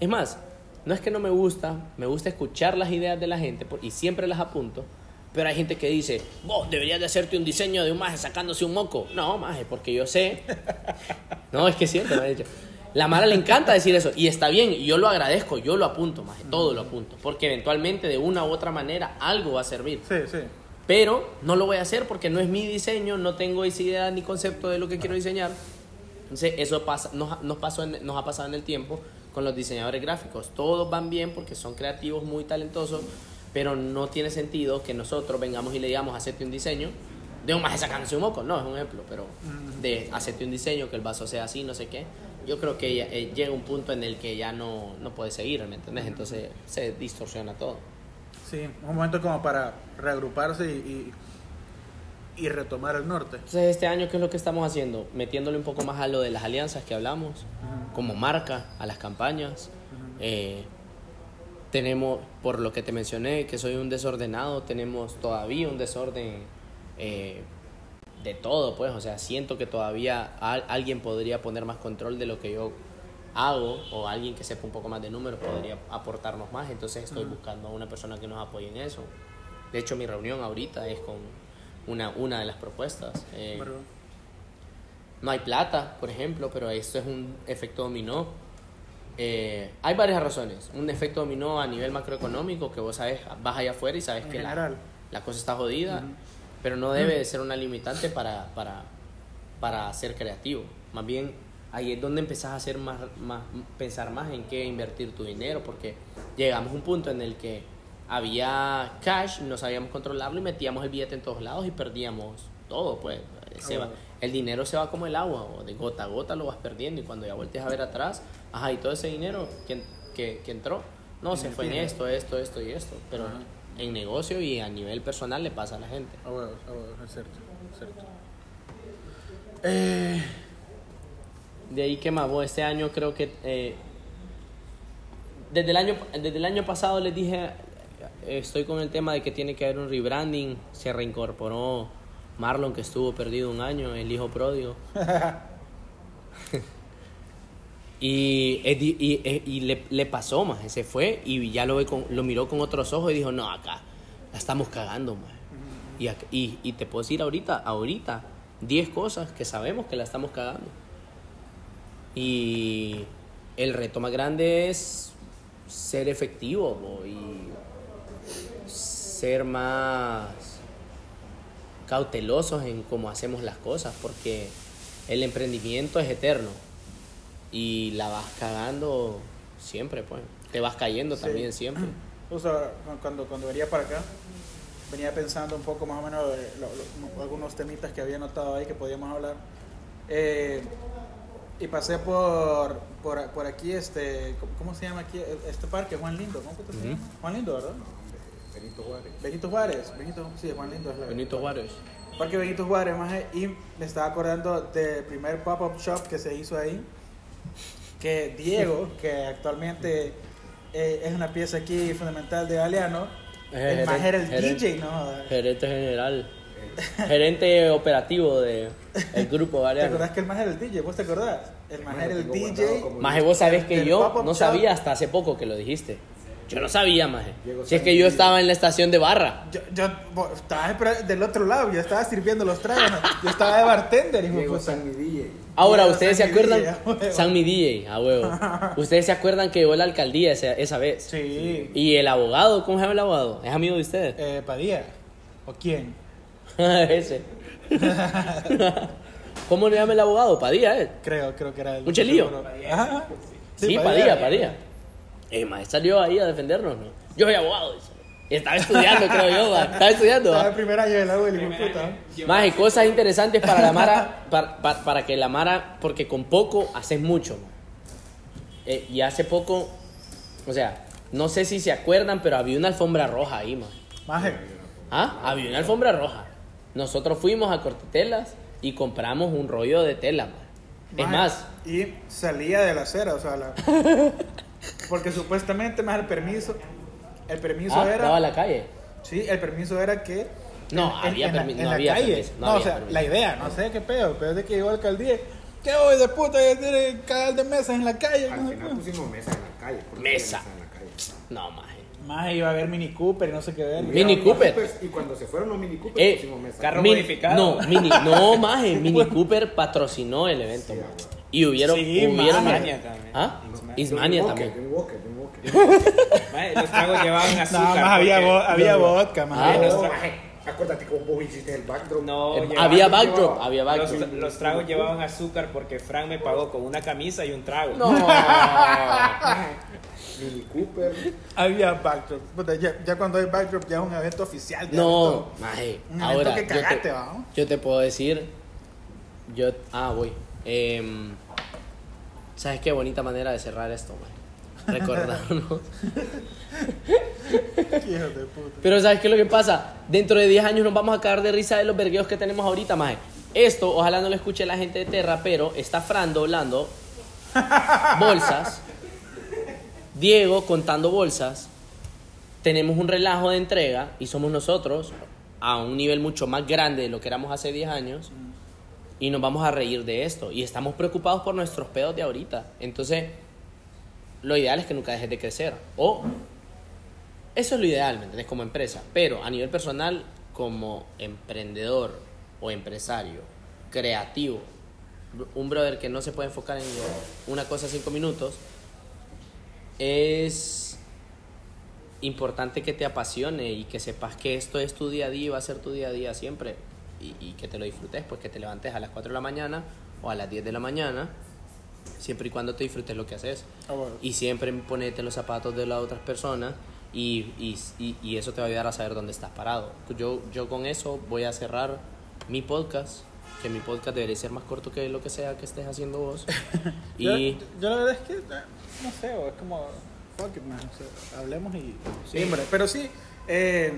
es más, no es que no me gusta, me gusta escuchar las ideas de la gente y siempre las apunto. Pero hay gente que dice, vos deberías de hacerte un diseño de un maje sacándose un moco. No, maje, porque yo sé. No, es que es cierto, dicho. La Mara le encanta decir eso y está bien, yo lo agradezco, yo lo apunto, maje, todo lo apunto. Porque eventualmente de una u otra manera algo va a servir.
Sí, sí.
Pero no lo voy a hacer porque no es mi diseño, no tengo esa idea ni concepto de lo que quiero diseñar. Entonces, eso pasa, nos, nos, pasó en- nos ha pasado en el tiempo con los diseñadores gráficos. Todos van bien porque son creativos, muy talentosos, pero no tiene sentido que nosotros vengamos y le digamos, hacerte un diseño de un maje sacándose un moco. No, es un ejemplo, pero de hacerte un diseño, que el vaso sea así, no sé qué. Yo creo que ya- eh, llega un punto en el que ya no, no puede seguir, ¿me entiendes? Entonces se distorsiona todo.
Sí, un momento como para reagruparse y, y, y retomar el norte.
Entonces, este año, ¿qué es lo que estamos haciendo? Metiéndole un poco más a lo de las alianzas que hablamos, como marca, a las campañas. Eh, tenemos, por lo que te mencioné, que soy un desordenado, tenemos todavía un desorden eh, de todo, pues. O sea, siento que todavía al- alguien podría poner más control de lo que yo hago, o alguien que sepa un poco más de números podría aportarnos más. Entonces, estoy buscando a una persona que nos apoye en eso. De hecho, mi reunión ahorita es con una, una de las propuestas. Eh, no hay plata, por ejemplo, pero esto es un efecto dominó. Eh, hay varias razones. Un efecto dominó a nivel macroeconómico, que vos sabes, vas allá afuera y sabes
En
que la cosa está jodida, pero no debe de ser una limitante para, para, para ser creativo. Más bien, ahí es donde empezás a hacer más, más, pensar más en qué invertir tu dinero, porque llegamos a un punto en el que había cash, no sabíamos controlarlo y metíamos el billete en todos lados y perdíamos todo, pues. Se va- el dinero se va como el agua, o de gota a gota lo vas perdiendo y cuando ya volteas a ver atrás, ajá, y todo ese dinero que, que, que entró, no, se fue en esto, esto, esto y esto, pero
Ajá.
En negocio y a nivel personal le pasa a la gente.
A huevos, a huevos, es cierto, es cierto. Eh,
De ahí que más, vos este año creo que eh, desde el año desde el año pasado les dije eh, estoy con el tema de que tiene que haber un rebranding, se reincorporó Marlon que estuvo perdido un año, el hijo pródigo. y le, pasó más, se fue y ya lo ve con, lo miró con otros ojos y dijo, "No, acá la estamos cagando, más." Y, te puedo decir ahorita, ahorita 10 cosas que sabemos que la estamos cagando. Y el reto más grande es ser efectivo y ser más cautelosos en cómo hacemos las cosas, porque el emprendimiento es eterno y la vas cagando siempre, pues. Te vas cayendo
Sí.
también siempre.
o sea, cu- cuando, cuando venía para acá, venía pensando un poco más o menos de lo- lo- algunos temitas que había notado ahí que podíamos hablar. Eh, y pasé por, por, por aquí, este, ¿cómo- ¿cómo se llama aquí? Este parque, Juan Lindo, ¿cómo se
Ujú.
llama? Juan Lindo, ¿verdad?
Benito Juárez.
Benito Juárez, Benito, sí, Juan Lindo es la
Benito Juárez.
Parque Benito Juárez, maje, y me estaba acordando del primer pop-up shop que se hizo ahí, que Diego, que actualmente eh, es una pieza aquí fundamental de Galeano, el maje era el
Gerente-
DJ, ¿no?
Gerente general. Gerente operativo de el grupo
¿Te
Galeano.
acordás que el maje era el DJ? ¿Vos te acordás? El maje era el DJ.
Maje, vos sabés que yo no sabía hasta hace poco que lo dijiste. Yo no sabía, maje.
Diego
Si es que yo estaba en la estación de barra.
Yo, yo estaba del otro lado, yo estaba sirviendo los tragos, yo estaba de bartender, hijo
Diego. San mi DJ.
Ahora,
Diego
¿ustedes se
San
acuerdan?
DJ.
San Mi DJ, a huevo. ¿Ustedes se acuerdan que llegó la alcaldía esa, esa vez?
Sí,
Y el abogado, ¿cómo se llama el abogado? ¿Es amigo de ustedes?
eh, Padilla. ¿O quién?
Ese. ¿Cómo le llama el abogado? Padilla, ¿eh?
Creo, creo que era el.
¿Un chelillo?
Ajá.
Sí, Padilla, Padilla. El maestro salió ahí a defendernos, ¿no? Yo soy abogado, dice. Estaba estudiando, creo yo. Estaba estudiando,
Estaba el primer año de la de puta.
Más y cosas interesantes para la Mara, para, para- para que la Mara, porque con poco haces mucho. ma. Eh, y hace poco, o sea, no sé si se acuerdan, pero había una alfombra roja ahí, ma.
Maje,
¿Ah? Había una alfombra roja. Nosotros fuimos a Cortetelas y compramos un rollo de tela, ma. Es
maje,
más,
Y salía de la acera, o sea, la... Porque supuestamente, más el permiso. El permiso
ah,
era.
daba a la calle.
Sí, el permiso era que.
No,
en-
había
en en
no
la
había
calle.
permiso, no
No, o
había
sea,
permiso.
la idea, no sé qué pedo, pero desde que llegó la alcaldía. ¿Qué hoy de puta ya tiene cagar de mesas en la calle?
Al final pusimos mesa en la calle. ¿por qué
Mesa.
en la calle?
No, maje.
Más iba a haber Mini Cooper y no sé qué ver.
Mini Cooper.
Coopers, Y cuando se fueron los Mini Cooper
Eh,
pusimos mesa.
carro
Min-
modificado.
No, mini, no, maje, Mini Cooper patrocinó el evento.
Sí,
maje. Y hubieron.
Sí,
hubieron
Ismania
también.
¿Ah?
Ismania.
Ismania
Johnny Walker,
también.
Johnny Walker, Johnny Walker.
Los tragos llevaban
No,
azúcar.
más había,
porque-
había vodka, más.
Ah,
los
No, Acuérdate que vos hiciste el backdrop.
No,
Eh,
llevaban-
había backdrop,
llevaba-
había
los,
backdrop.
los tragos llevaban azúcar porque Frank me pagó con una camisa y un trago.
No.
Mini Cooper.
Había backdrop. Ya, ya cuando hay backdrop ya es un evento oficial.
No, maje.
Un
Ahora,
evento que
yo te,
¿va?
yo te puedo decir. Yo. Ah, voy. Em, ¿Sabes qué bonita manera de cerrar esto? Recordarnos.
Hijo de puta.
Pero ¿sabes qué es lo que pasa? Dentro de 10 años nos vamos a cagar de risa de los vergueos que tenemos ahorita, maje. Esto, ojalá no lo escuche la gente de Terra, pero está Fran doblando bolsas. Diego contando bolsas. Tenemos un relajo de entrega y somos nosotros a un nivel mucho más grande de lo que éramos hace 10 años. Y nos vamos a reír de esto. Y estamos preocupados por nuestros pedos de ahorita. Entonces, lo ideal es que nunca dejes de crecer. O eso es lo ideal, ¿me entiendes? Como empresa. Pero a nivel personal, como emprendedor o empresario, creativo, un brother que no se puede enfocar en una cosa cinco minutos, es importante que te apasione y que sepas que esto es tu día a día y va a ser tu día a día siempre. Y, y que te lo disfrutes, pues que te levantes a las 4 de la mañana o a las 10 de la mañana, siempre y cuando te disfrutes lo que haces.
Ah, bueno.
Y siempre ponete los zapatos de las otras personas y, y, y- eso te va a ayudar a saber dónde estás parado. Yo, yo con eso voy a cerrar mi podcast, que mi podcast debería ser más corto que lo que sea que estés haciendo vos.
Yo,
y
yo la verdad es que, eh, no sé, es como, fuck it, man, o sea, hablemos y...
Sí.
hombre, pero sí, eh,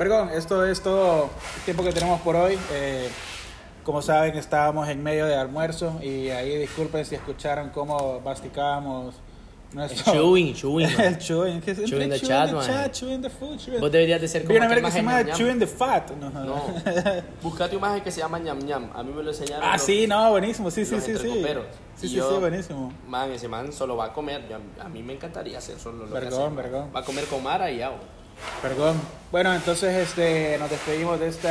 Vergón, esto es todo el tiempo que tenemos por hoy. Eh, como saben, estábamos en medio de almuerzo y ahí disculpen si escucharon cómo masticábamos
el
nuestro...
chewing, chewing. man.
el chewing, que
Chewing the
chewing
chat,
the
man.
chat, chewing the food, chewing-
Vos deberías de ser como
una que se llama chewing the fat. No,
ñam. No, buscate un maje que se llama ñam ñam. A mí me lo enseñaron.
Ah,
los-
sí, no, buenísimo, sí, sí, sí, sí. Sí, sí,
yo,
sí, buenísimo.
Man, ese man solo va a comer. yo- a mí me encantaría hacer solo lo
Vergón,
que hace.
vergón.
Va a comer con Mara y ya.
Perdón. Bueno, entonces este, nos despedimos de este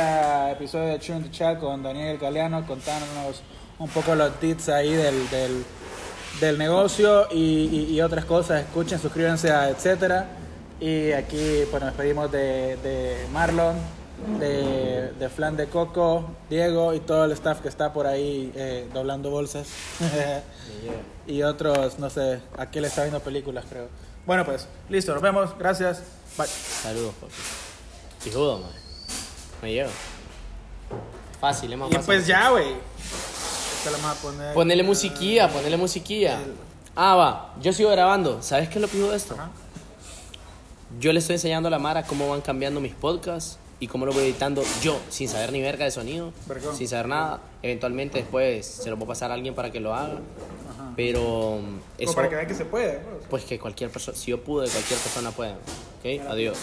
episodio de Chewing the Chat con Daniel Galeano contándonos un poco los tips ahí del, del, del negocio y, y- y otras cosas. Escuchen, suscríbanse a etcétera. Y aquí pues, nos despedimos de, de Marlon, de, de Flan de Coco, Diego y todo el staff que está por ahí eh, doblando bolsas. y otros, no sé, aquí le está viendo películas creo. Bueno pues, listo, nos vemos, gracias, bye.
Saludos, papi. Pijudo, man. Me llevo. Fácil, es más
Y
fácil.
pues ya, güey. Esta la vamos a poner.
Ponele musiquilla, ponele musiquilla. Ah, va. Yo sigo grabando. ¿Sabes qué es lo pijudo de esto?
Ajá.
Yo le estoy enseñando a la Mara cómo van cambiando mis podcasts y cómo lo voy editando yo, sin saber ni verga de sonido,
Vergón.
sin saber nada. Eventualmente después se lo a pasar a alguien para que lo haga. Pero um,
Como
eso,
para que vean que se puede. pues.
pues que cualquier persona, si yo pude, cualquier persona puede. ¿Ok? Adiós.